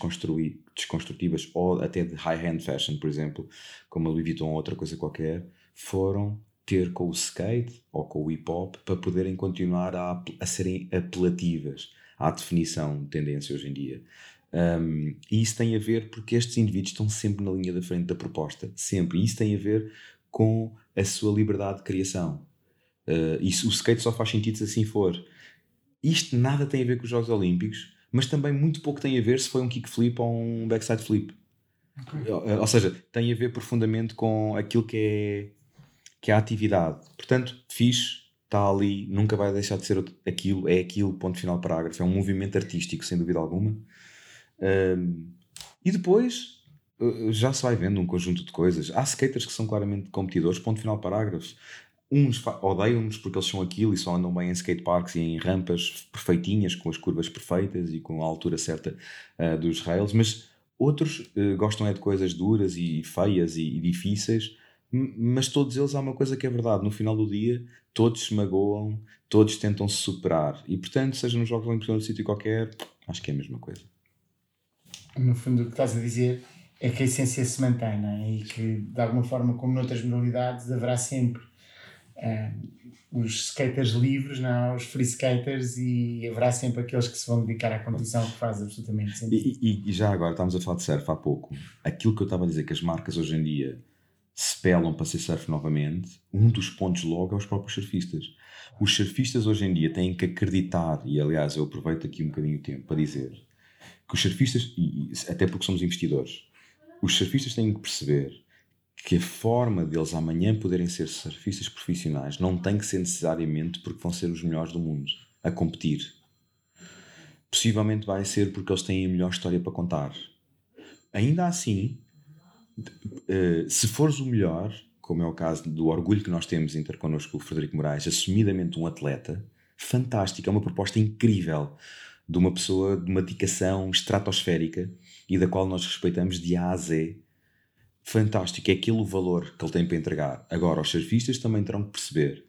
desconstrutivas ou até de high-end fashion, por exemplo, como a Louis Vuitton ou outra coisa qualquer, foram ter com o skate ou com o hip hop para poderem continuar a, a serem apelativas à definição de tendência hoje em dia. Um, e isso tem a ver porque estes indivíduos estão sempre na linha da frente da proposta, sempre. E isso tem a ver com a sua liberdade de criação. Uh, isso, o skate só faz sentido se assim for. Isto nada tem a ver com os Jogos Olímpicos, mas também muito pouco tem a ver se foi um kickflip ou um backside flip. Okay. Ou, ou seja, tem a ver profundamente com aquilo que é, que é a atividade. Portanto, fixe, está ali, nunca vai deixar de ser aquilo, é aquilo, ponto final parágrafo. É um movimento artístico, sem dúvida alguma. Um, e depois uh, já se vai vendo um conjunto de coisas. Há skaters que são claramente competidores, ponto final parágrafo. Uns odeiam-nos porque eles são aquilo e só andam bem em skateparks e em rampas perfeitinhas, com as curvas perfeitas e com a altura certa uh, dos rails, mas outros uh, gostam é de coisas duras e feias e, e difíceis, mas todos eles há uma coisa que é verdade: no final do dia, todos se magoam, todos tentam se superar, e portanto, seja nos Jogos ou no sítio qualquer, acho que é a mesma coisa no fundo, o que estás a dizer é que a essência se mantém, não é? E que, de alguma forma, como noutras modalidades, haverá sempre os skaters livres, não é? os free skaters, e haverá sempre aqueles que se vão dedicar à competição, que faz absolutamente sentido. E, e, e, já agora, estávamos a falar de surf há pouco. Aquilo que eu estava a dizer, que as marcas hoje em dia se pelam para ser surf novamente, um dos pontos logo é os próprios surfistas. Os surfistas hoje em dia têm que acreditar, e aliás eu aproveito aqui um bocadinho o tempo para dizer que os surfistas, e, até porque somos investidores, os surfistas têm que perceber que a forma deles amanhã poderem ser surfistas profissionais não tem que ser necessariamente porque vão ser os melhores do mundo a competir. Possivelmente vai ser porque eles têm a melhor história para contar. Ainda assim, eh, se fores o melhor, como é o caso do orgulho que nós temos em ter connosco o Frederico Moraes, assumidamente um atleta, fantástico, é uma proposta incrível de uma pessoa de uma dedicação estratosférica e da qual nós respeitamos de A a Z. Fantástico, é aquele o valor que ele tem para entregar. Agora, os surfistas também terão que perceber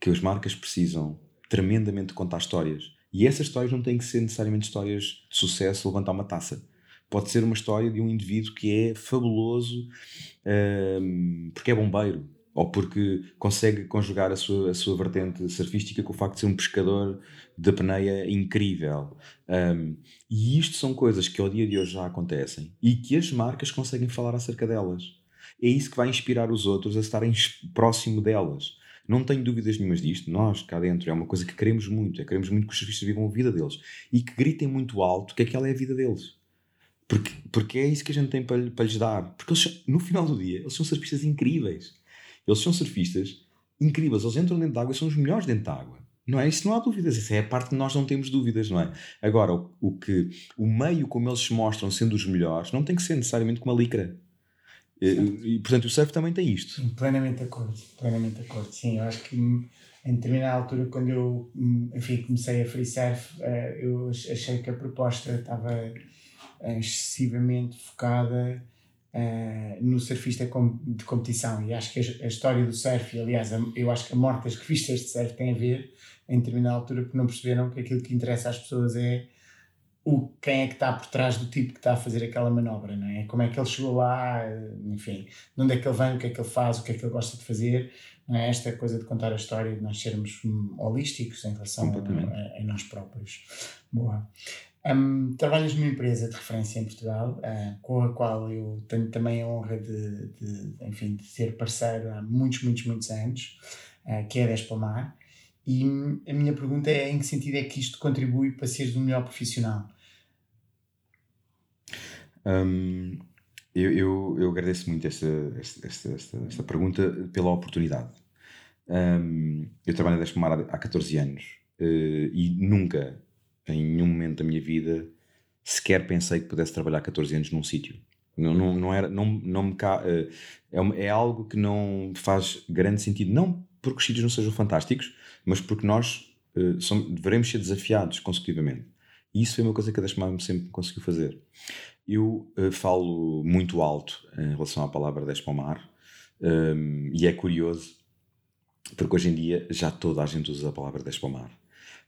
que as marcas precisam tremendamente contar histórias. E essas histórias não têm que ser necessariamente histórias de sucesso, levantar uma taça. Pode ser uma história de um indivíduo que é fabuloso um, porque é bombeiro, ou porque consegue conjugar a sua, a sua vertente surfística com o facto de ser um pescador de apneia incrível. Um, e isto são coisas que ao dia de hoje já acontecem e que as marcas conseguem falar acerca delas. É isso que vai inspirar os outros a estarem próximo delas. Não tenho dúvidas nenhumas disto. Nós, cá dentro, é uma coisa que queremos muito. É queremos muito que os surfistas vivam a vida deles e que gritem muito alto que aquela é a vida deles. Porque, porque é isso que a gente tem para, para lhes dar. Porque eles, no final do dia, eles são surfistas incríveis eles são surfistas incríveis, eles entram dentro da água e são os melhores dentro da água. Não é? Isso não há dúvidas, isso é a parte que nós não temos dúvidas, não é? Agora, o, o, que o meio como eles se mostram sendo os melhores não tem que ser necessariamente com uma licra. E, e, portanto, o surf também tem isto. Plenamente de acordo, plenamente de acordo. Sim, eu acho que em determinada altura, quando eu enfim, comecei a free surf, eh, eu achei que a proposta estava eh, excessivamente focada uh, no surfista de competição. E acho que a, história do surf, e aliás, eu acho que a morte das revistas de surf tem a ver, em determinada altura, porque não perceberam que aquilo que interessa às pessoas é o, quem é que está por trás do tipo que está a fazer aquela manobra, não é? Como é que ele chegou lá, enfim, de onde é que ele vem, o que é que ele faz, o que é que ele gosta de fazer, não é? Esta coisa de contar a história, de nós sermos hum, holísticos em relação a, a, a, nós próprios. Boa. Um, trabalhas numa empresa de referência em Portugal, uh, com a qual eu tenho também a honra de, de, enfim, de ser parceiro há muitos, muitos, muitos anos, uh, que é a Despalmar. E a minha pergunta é em que sentido é que isto contribui para seres um melhor profissional? Um, eu, eu, eu, agradeço muito esta, esta, esta, esta, pergunta pela oportunidade. Um, eu trabalho na Despalmar há, há 14 anos uh, e nunca em nenhum momento da minha vida sequer pensei que pudesse trabalhar 14 anos num sítio. Não, não, não, era, não, não me ca... Eh, é, é algo que não faz grande sentido, não porque os sítios não sejam fantásticos, mas porque nós uh, somos, devemos ser desafiados consecutivamente. E isso foi uma coisa que a Dashmar sempre conseguiu fazer. Eu uh, falo muito alto em relação à palavra despalmar um, ehm, e é curioso porque hoje em dia já toda a gente usa a palavra despalmar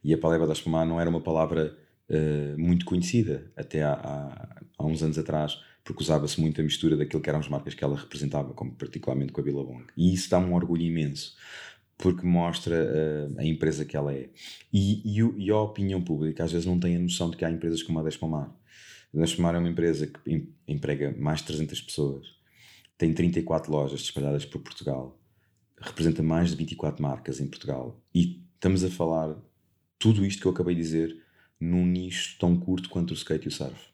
E a palavra da espumar não era uma palavra uh, muito conhecida até há, há, há uns anos atrás, porque usava-se muito a mistura daquilo que eram as marcas que ela representava, como particularmente com a Billabong. E isso dá um orgulho imenso, porque mostra uh, a empresa que ela é. E, e, e, a opinião pública às vezes não tem a noção de que há empresas como a Despomar. A Despomar é uma empresa que emprega mais de 300 pessoas, tem 34 lojas espalhadas por Portugal, representa mais de 24 marcas em Portugal e estamos a falar tudo isto que eu acabei de dizer num nicho tão curto quanto o skate e o surf.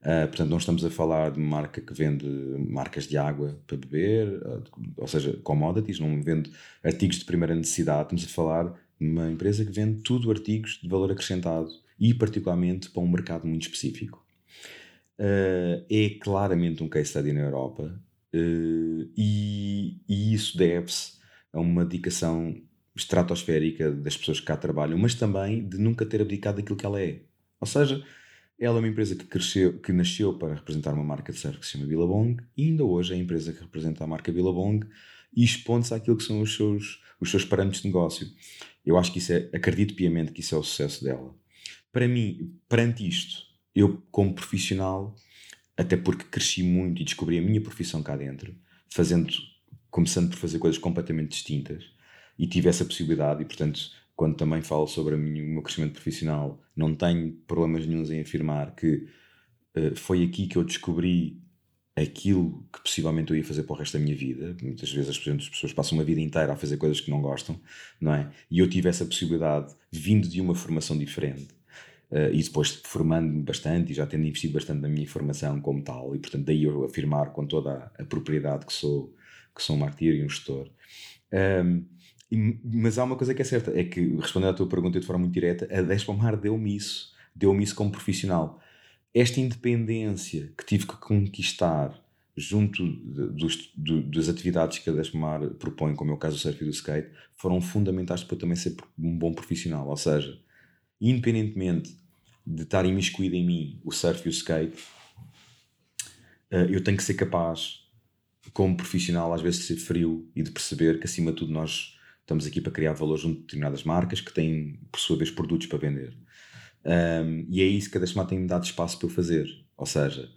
Uh, portanto, não estamos a falar de marca que vende marcas de água para beber, uh, ou seja, commodities, não vende artigos de primeira necessidade. Estamos a falar de uma empresa que vende tudo artigos de valor acrescentado e, particularmente, para um mercado muito específico. Uh, é claramente um case study na Europa e, e isso deve-se a uma dedicação estratosférica das pessoas que cá trabalham, mas também de nunca ter abdicado daquilo que ela é. Ou seja, ela é uma empresa que, cresceu, que nasceu para representar uma marca de surf que se chama Billabong e ainda hoje é a empresa que representa a marca Billabong e expõe-se àquilo que são os seus, os seus parâmetros de negócio. Eu acho que isso é, acredito piamente que isso é o sucesso dela. Para mim, perante isto, eu como profissional, até porque cresci muito e descobri a minha profissão cá dentro, fazendo, começando por fazer coisas completamente distintas e tive essa possibilidade e portanto quando também falo sobre minha, o meu crescimento profissional, não tenho problemas nenhums em afirmar que uh, foi aqui que eu descobri aquilo que possivelmente eu ia fazer para o resto da minha vida. Muitas vezes as pessoas passam uma vida inteira a fazer coisas que não gostam, não é? E eu tive essa possibilidade vindo de uma formação diferente. Uh, e depois formando-me bastante e já tendo investido bastante na minha formação como tal, e portanto daí eu afirmar com toda a, propriedade que sou, que sou um marketeer e um gestor. Um, mas há uma coisa que é certa, é que, respondendo à tua pergunta de forma muito direta, a Despomar deu-me isso, deu-me isso como profissional. Esta independência que tive que conquistar junto dos, do, das atividades que a Despomar propõe, como é o caso do surf e do skate, foram fundamentais para eu também ser um bom profissional. Ou seja, independentemente de estar imiscuído em mim o surf e o skate, eh, eu tenho que ser capaz, como profissional, às vezes de ser frio e de perceber que acima de tudo nós Estamos aqui para criar valor junto de determinadas marcas que têm, por sua vez, produtos para vender. Um, e é isso que a Dashmat tem-me dado espaço para eu fazer. Ou seja,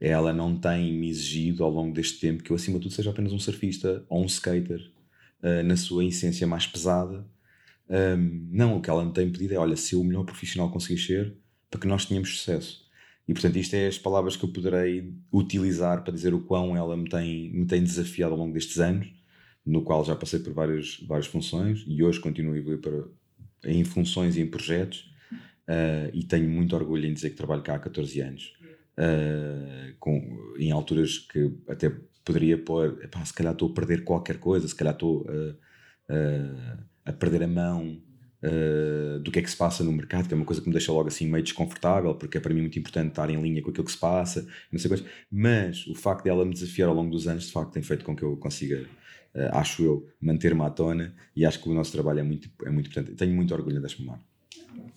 ela não tem-me exigido ao longo deste tempo que eu, acima de tudo, seja apenas um surfista ou um skater uh, na sua essência mais pesada. Um, não, o que ela me tem pedido é: olha, se o melhor profissional conseguir ser, para que nós tenhamos sucesso. E portanto, isto é as palavras que eu poderei utilizar para dizer o quão ela me tem, me tem desafiado ao longo destes anos no qual já passei por várias, várias funções e hoje continuo a evoluir para, em funções e em projetos uh, e tenho muito orgulho em dizer que trabalho cá há 14 anos uh, com, em alturas que até poderia pôr, epá, se calhar estou a perder qualquer coisa, se calhar estou uh, a perder a mão do que é que se passa no mercado, que é uma coisa que me deixa logo assim meio desconfortável, porque é para mim muito importante estar em linha com aquilo que se passa, não sei. Mas o facto de ela me desafiar ao longo dos anos, de facto, tem feito com que eu consiga acho eu, manter-me à tona e acho que o nosso trabalho é muito, é muito importante. Tenho muito orgulho da Espumar.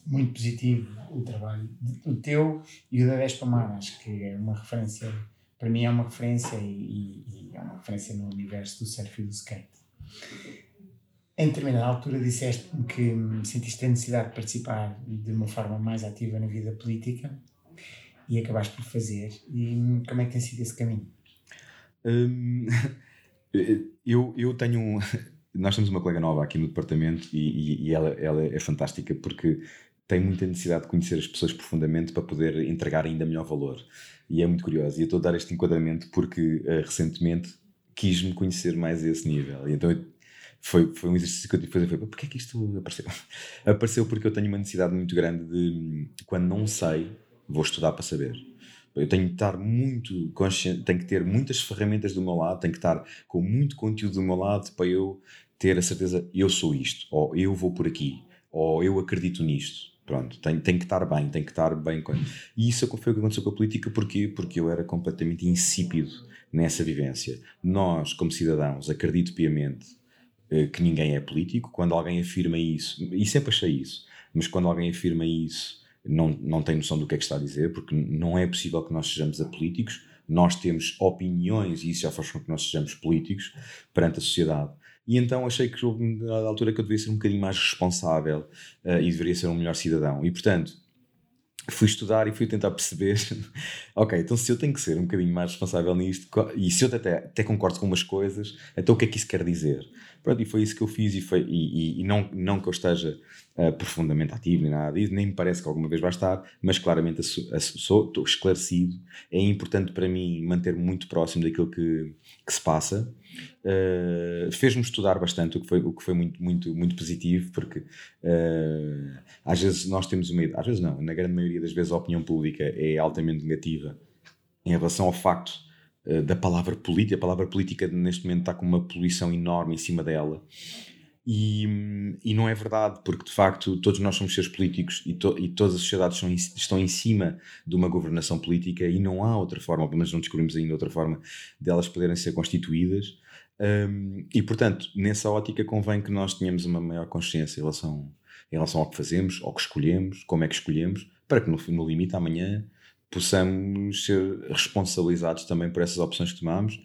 Muito positivo o trabalho, o teu e o da Despamar, acho que é uma referência, para mim é uma referência e, e, é uma referência no universo do surf e do skate. Em determinada altura disseste-me que sentiste a necessidade de participar de uma forma mais ativa na vida política e acabaste por fazer. E como é que tem sido esse caminho? Hum, [laughs] Eu, eu tenho um. [laughs] Nós temos uma colega nova aqui no departamento e, e, ela, ela é fantástica porque tem muita necessidade de conhecer as pessoas profundamente para poder entregar ainda melhor valor. E é muito curioso. E eu estou a dar este enquadramento porque uh, recentemente quis-me conhecer mais a esse nível. E então eu, foi, foi um exercício que eu tive fazer. Foi, porquê é que isto apareceu? [laughs] apareceu porque eu tenho uma necessidade muito grande de, quando não sei, vou estudar para saber. Eu tenho que estar muito consciente, tenho que ter muitas ferramentas do meu lado, tenho que estar com muito conteúdo do meu lado para eu ter a certeza, eu sou isto, ou eu vou por aqui, ou eu acredito nisto. Pronto, tenho que estar bem, tenho que estar bem. Com... E isso foi o que aconteceu com a política, porquê? Porque eu era completamente insípido nessa vivência. Nós, como cidadãos, acredito piamente eh, que ninguém é político. Quando alguém afirma isso, e sempre achei isso, mas quando alguém afirma isso não, não tem noção do que é que está a dizer, porque não é possível que nós sejamos apolíticos, nós temos opiniões e isso já faz com que nós sejamos políticos perante a sociedade. E então achei que houve uma altura que eu devia ser um bocadinho mais responsável uh, e deveria ser um melhor cidadão. E portanto, fui estudar e fui tentar perceber, [laughs] ok, então se eu tenho que ser um bocadinho mais responsável nisto, e se eu até, até concordo com umas coisas, então o que é que isso quer dizer? Pronto, e foi isso que eu fiz, e, foi, e, e, e não, não que eu esteja uh, profundamente ativo nem nada disso, nem me parece que alguma vez vai estar, mas claramente estou esclarecido, é importante para mim manter muito próximo daquilo que, que se passa, Uh, fez-me estudar bastante, o que foi, o que foi muito, muito, muito positivo, porque uh, às vezes nós temos o medo, às vezes não, na grande maioria das vezes a opinião pública é altamente negativa em relação ao facto da palavra política. A palavra política neste momento está com uma poluição enorme em cima dela. E, e não é verdade, porque de facto todos nós somos seres políticos e, to, e todas as sociedades são, estão em cima de uma governação política e não há outra forma, pelo menos não descobrimos ainda outra forma delas de poderem ser constituídas. Um, e portanto, nessa ótica, convém que nós tenhamos uma maior consciência em relação, em relação ao que fazemos, ao que escolhemos, como é que escolhemos, para que no, no limite amanhã possamos ser responsabilizados também por essas opções que tomamos,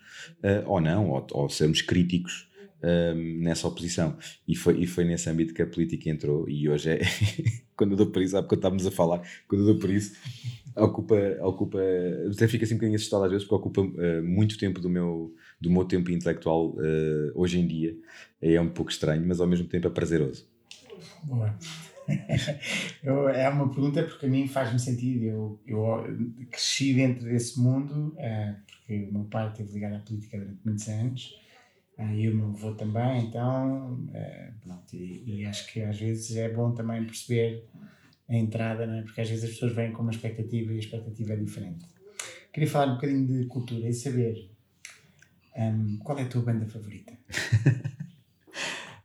uh, ou não, ou, ou sermos críticos um, nessa oposição. E foi, e foi nesse âmbito que a política entrou. E hoje é. [laughs] quando eu dou por isso, há porque estávamos a falar, quando eu dou por isso, ocupa. ocupa até fico assim um bocadinho assustado às vezes, porque ocupa uh, muito tempo do meu, do meu tempo intelectual uh, hoje em dia. É um pouco estranho, mas ao mesmo tempo é prazeroso. Boa. [laughs] eu, é uma pergunta porque a mim faz-me sentido. Eu, eu cresci dentro desse mundo, uh, porque o meu pai esteve ligado à política durante muitos anos e o meu avô também, então, é, pronto, e, e, acho que às vezes é bom também perceber a entrada, não é? porque às vezes as pessoas vêm com uma expectativa e a expectativa é diferente. Queria falar um bocadinho de cultura e saber um, qual é a tua banda favorita?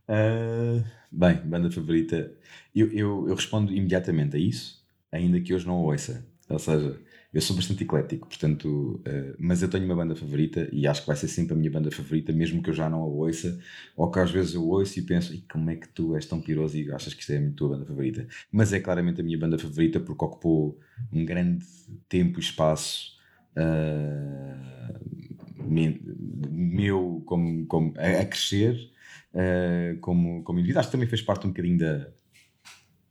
uh, [laughs] bem, banda favorita, eu, eu, eu respondo imediatamente a isso, ainda que hoje não ouça, ou seja, eu sou bastante eclético, portanto, uh, mas eu tenho uma banda favorita e acho que vai ser sempre a minha banda favorita, mesmo que eu já não a ouça, ou que às vezes eu ouço e penso, como é que tu és tão piroso e achas que isto é a tua banda favorita? Mas é claramente a minha banda favorita porque ocupou um grande tempo e espaço uh, meu como, como, a, a crescer uh, como, como indivíduo. Acho que também fez parte um bocadinho da,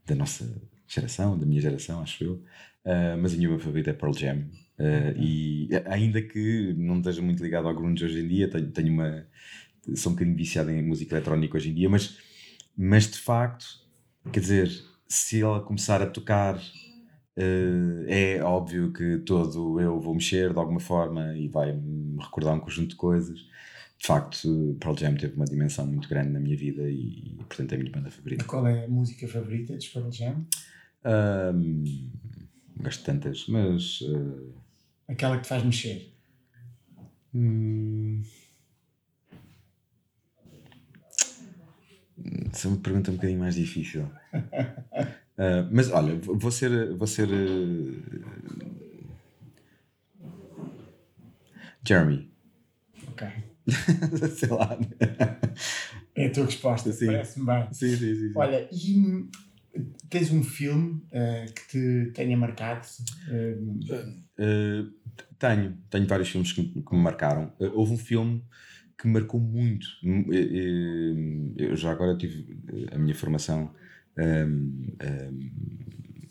da nossa geração, da minha geração, acho eu. Uh, mas a minha favorita é Pearl Jam. Uh, e ainda que não esteja muito ligado ao grunge hoje em dia, tenho, tenho uma. sou um bocadinho viciado em música eletrónica hoje em dia, mas, mas de facto, quer dizer, se ela começar a tocar, uh, é óbvio que todo eu vou mexer de alguma forma e vai-me recordar um conjunto de coisas. De facto, Pearl Jam teve uma dimensão muito grande na minha vida e, portanto, é a minha banda favorita. Qual é a música favorita de Pearl Jam? Um, De tantas, mas. Uh... Aquela que te faz mexer. Hum... Essa é uma pergunta um bocadinho mais difícil. uh, [laughs] mas olha, vou ser. Vou ser uh... Jeremy. Ok. [laughs] Sei lá. É a tua resposta, parece-me bem. Sim, sim, sim, sim. Olha, e Tens um filme uh, que te tenha marcado? Uh... Tenho, tenho vários filmes que, que me marcaram. houve um filme que marcou muito. Eu já agora tive a minha formação um, um,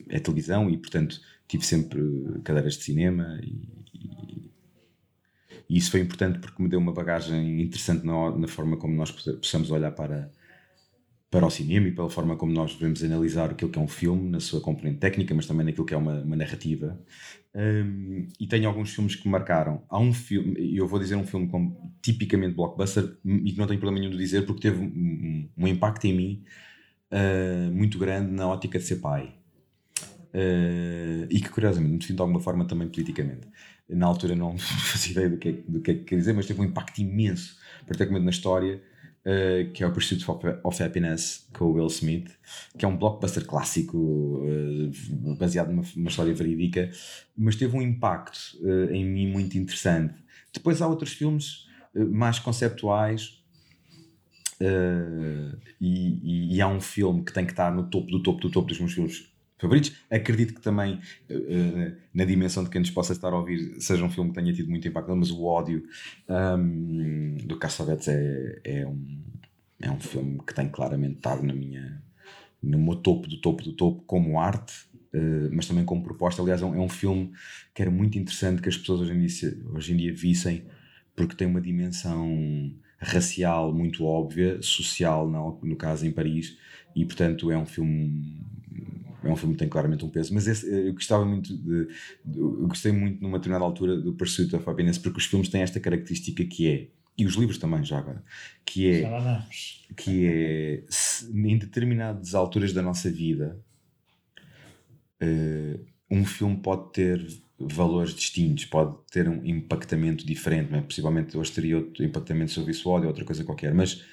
é televisão e, portanto, tive sempre cadeiras de cinema e, e, e, isso foi importante porque me deu uma bagagem interessante na, na forma como nós possamos olhar para para o cinema e pela forma como nós devemos analisar aquilo que é um filme, na sua componente técnica, mas também naquilo que é uma, uma narrativa. Um, e tenho alguns filmes que me marcaram. Há um filme, e eu vou dizer um filme como tipicamente blockbuster, e que não tenho problema nenhum de dizer, porque teve um, um impacto em mim uh, muito grande na ótica de ser pai. Uh, e que curiosamente me defino de alguma forma também politicamente. Na altura não [laughs] fazia ideia do que, é, do que é que quer dizer, mas teve um impacto imenso, particularmente na história Uh, que é o Pursuit of Happiness com o Will Smith, que é um blockbuster clássico uh, baseado numa, numa, história verídica, mas teve um impacto uh, em mim muito interessante. Depois há outros filmes mais conceptuais e, e, e, há um filme que tem que estar no topo do topo do topo dos meus filmes favoritos. Acredito que também, na dimensão de quem nos possa estar a ouvir, seja um filme que tenha tido muito impacto, mas o ódio um, do Cassavetes é, é um. é um filme que tem claramente estado na minha, no meu topo do topo do topo como arte, uh, mas também como proposta. Aliás, é um, é um, filme que era muito interessante que as pessoas hoje em dia, hoje em dia vissem, porque tem uma dimensão racial muito óbvia, social, não, no caso em Paris, e portanto é um filme é um filme que tem claramente um peso, mas esse, eu gostava muito de, de, eu gostei muito numa determinada altura do Pursuit of Happiness porque os filmes têm esta característica que é e os livros também já agora que é que é em determinadas alturas da nossa vida uh, um filme pode ter valores distintos, pode ter um impactamento diferente, é? possivelmente hoje teria outro impactamento sobre isso ou outra coisa qualquer, mas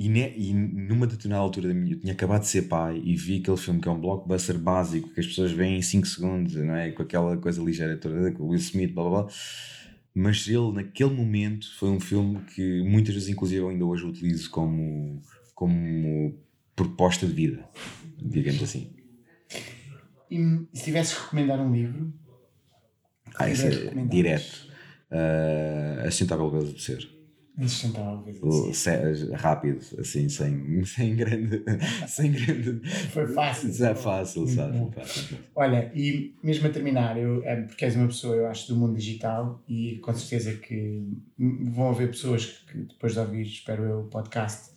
e, ne, e numa determinada altura da minha, eu tinha acabado de ser pai e vi aquele filme que é um blockbuster básico que as pessoas veem em 5 segundos, não é? Com aquela coisa ligeira toda, com o Will Smith, blá blá blá. Mas ele, naquele momento, foi um filme que muitas vezes, inclusive, eu ainda hoje utilizo como, como proposta de vida, digamos assim. E se tivesse que recomendar um livro? Ah, esse é direto. Uh, a Sustentável Beleza de Ser. Insustentável. Rápido, assim, sem, [laughs] sem grande. sem grande Foi fácil. É fácil, fácil, fácil. Olha, e mesmo a terminar, eu, é, porque és uma pessoa, eu acho, do mundo digital e com certeza que vão haver pessoas que depois de ouvir, espero eu, o podcast,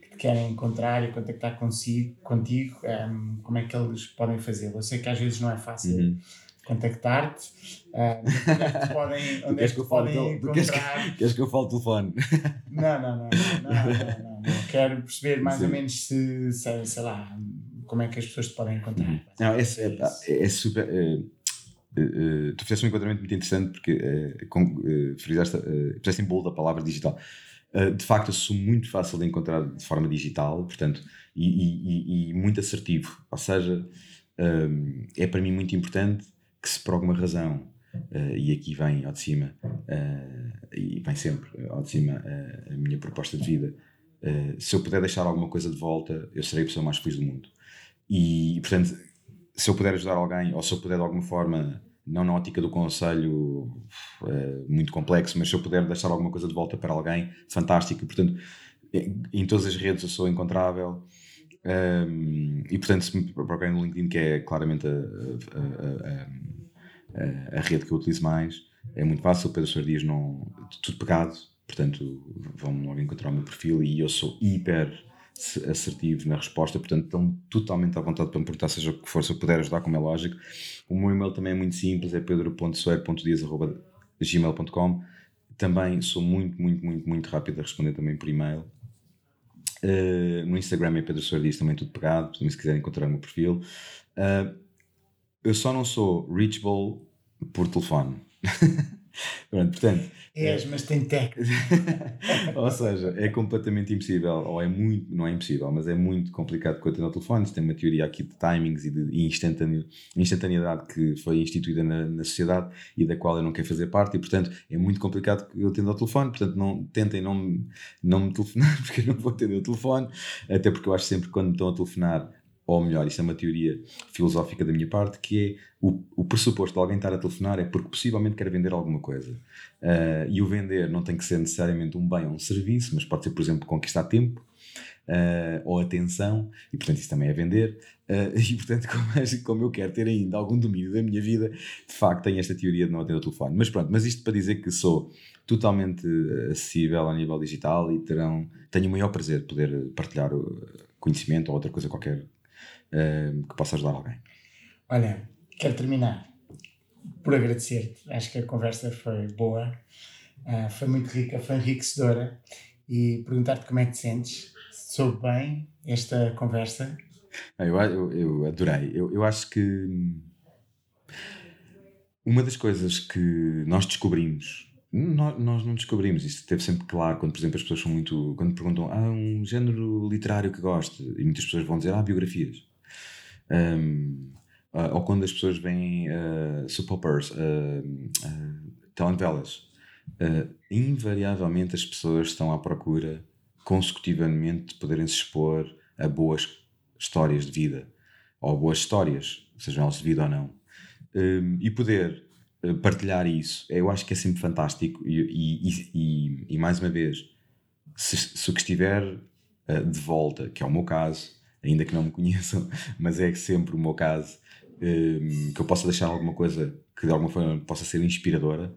que te querem encontrar e contactar consigo, contigo, um, é, como é que eles podem fazê-lo? Eu sei que às vezes não é fácil. Uhum contactar-te. Uh, onde é que podem, [laughs] onde é que, que podem encontrar? Queres que, queres que eu fale o telefone? Não, não, não, não, não, não, não. Quero perceber mais ou menos se, se, sei lá, como é que as pessoas te podem encontrar. Uhum. Não, é, é, é super. Tu fizeste um enquadramento muito interessante porque é, frisaste, puseste em bold a palavra digital. Uh, de facto, eu sou muito fácil de encontrar de forma digital, portanto, e, muito assertivo. Ou seja, é para mim muito importante que se por alguma razão, uh, e aqui vem ao de cima, uh, e vem sempre ao de cima uh, a minha proposta de vida, se eu puder deixar alguma coisa de volta, eu serei a pessoa mais feliz do mundo. E, portanto, se eu puder ajudar alguém, ou se eu puder de alguma forma, não na ótica do conselho muito complexo, mas se eu puder deixar alguma coisa de volta para alguém, fantástico. Portanto, em todas as redes eu sou encontrável. Um, e portanto, se me procurarem no LinkedIn, que é claramente a, a, a, a, rede que eu utilizo mais, é muito fácil. Pedro Soares Dias, não, tudo pegado, portanto, vão logo encontrar o meu perfil e eu sou hiper assertivo na resposta, portanto, estão totalmente à vontade para me perguntar, seja o que for, se eu puder ajudar, como é lógico. O meu e-mail também é muito simples, é pedro.soer.dias.gmail.com. Também sou muito, muito, muito, muito rápido a responder também por e-mail. Uh, no Instagram é Pedro Soares também tudo pegado, também se quiserem encontrar o meu perfil. Uh, eu só não sou reachable por telefone. [laughs] Pronto, portanto. És, mas tem técnica. ou seja, é completamente impossível, ou é muito, não é impossível, mas é muito complicado quanto ao telefone. Tem uma teoria aqui de timings e de instantaneidade que foi instituída na, na, sociedade e da qual eu não quero fazer parte, e portanto é muito complicado que eu atenda ao telefone. Portanto, não, tentem não, não me telefonar, [laughs] porque eu não vou atender o telefone, até porque eu acho sempre que quando me estão a telefonar ou melhor, isso é uma teoria filosófica da minha parte, que é o, o pressuposto de alguém estar a telefonar é porque possivelmente quer vender alguma coisa. Uh, e o vender não tem que ser necessariamente um bem ou um serviço, mas pode ser, por exemplo, conquistar tempo uh, ou atenção, e portanto isso também é vender. Uh, [laughs] e portanto, como, como, eu quero ter ainda algum domínio da minha vida, de facto tenho esta teoria de não atender o telefone. Mas pronto, mas isto para dizer que sou totalmente acessível a nível digital e terão, tenho o maior prazer de poder partilhar conhecimento ou outra coisa qualquer uh, que possa ajudar alguém. Olha, quero terminar por agradecer-te. Acho que a conversa foi boa, uh, foi muito rica, foi enriquecedora e perguntar-te como é que te sentes. Soube bem esta conversa? Eu, eu, eu adorei. Eu, eu acho que uma das coisas que nós descobrimos nós, não descobrimos, isso teve sempre claro quando, por exemplo, as pessoas são muito. Quando perguntam, ah, um género literário que goste, e muitas pessoas vão dizer, ah, biografias. Um, uh, ou quando as pessoas veem uh, soap operas, uh, uh, telenovelas, uh, invariavelmente as pessoas estão à procura consecutivamente de poderem se expor a boas histórias de vida, ou boas histórias, sejam elas de vida ou não, um, e poder partilhar isso, eu acho que é sempre fantástico e, e, e, e mais uma vez se, se o que estiver uh, de volta, que é o meu caso, ainda que não me [laughs] conheçam, mas é sempre o meu caso, um, que eu possa deixar alguma coisa que de alguma forma possa ser inspiradora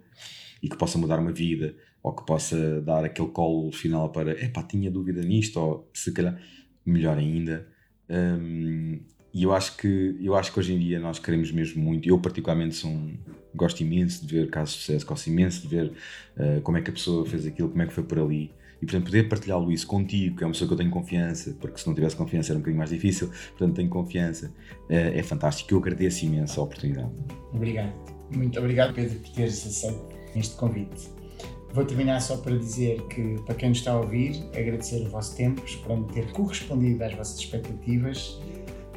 e que possa mudar uma vida, ou que possa dar aquele colo final para, epá, tinha dúvida nisto, ou se calhar, melhor ainda. Um, e eu acho que eu acho que hoje em dia nós queremos mesmo muito. Eu particularmente sou um, gosto imenso de ver casos de sucesso, gosto imenso de ver uh, como é que a pessoa fez aquilo, como é que foi por ali. E portanto poder partilhá-lo isso contigo, que é uma pessoa que eu tenho confiança, porque se não tivesse confiança era um bocadinho mais difícil, portanto tenho confiança, uh, é fantástico. Eu agradeço imenso a oportunidade. Obrigado. Muito obrigado, Pedro, por teres aceito este convite. Vou terminar só para dizer que, para quem nos está a ouvir, agradecer o vosso tempo, esperando ter correspondido às vossas expectativas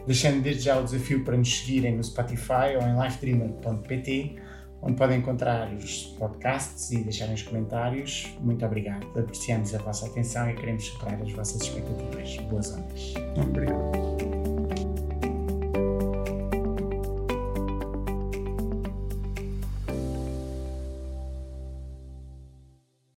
deixando desde já o desafio para nos seguirem no Spotify ou em livedreamer.pt, onde podem encontrar os podcasts e deixarem os comentários. Muito obrigado. Apreciamos a vossa atenção e queremos superar as vossas expectativas. Boas ondas. Obrigado.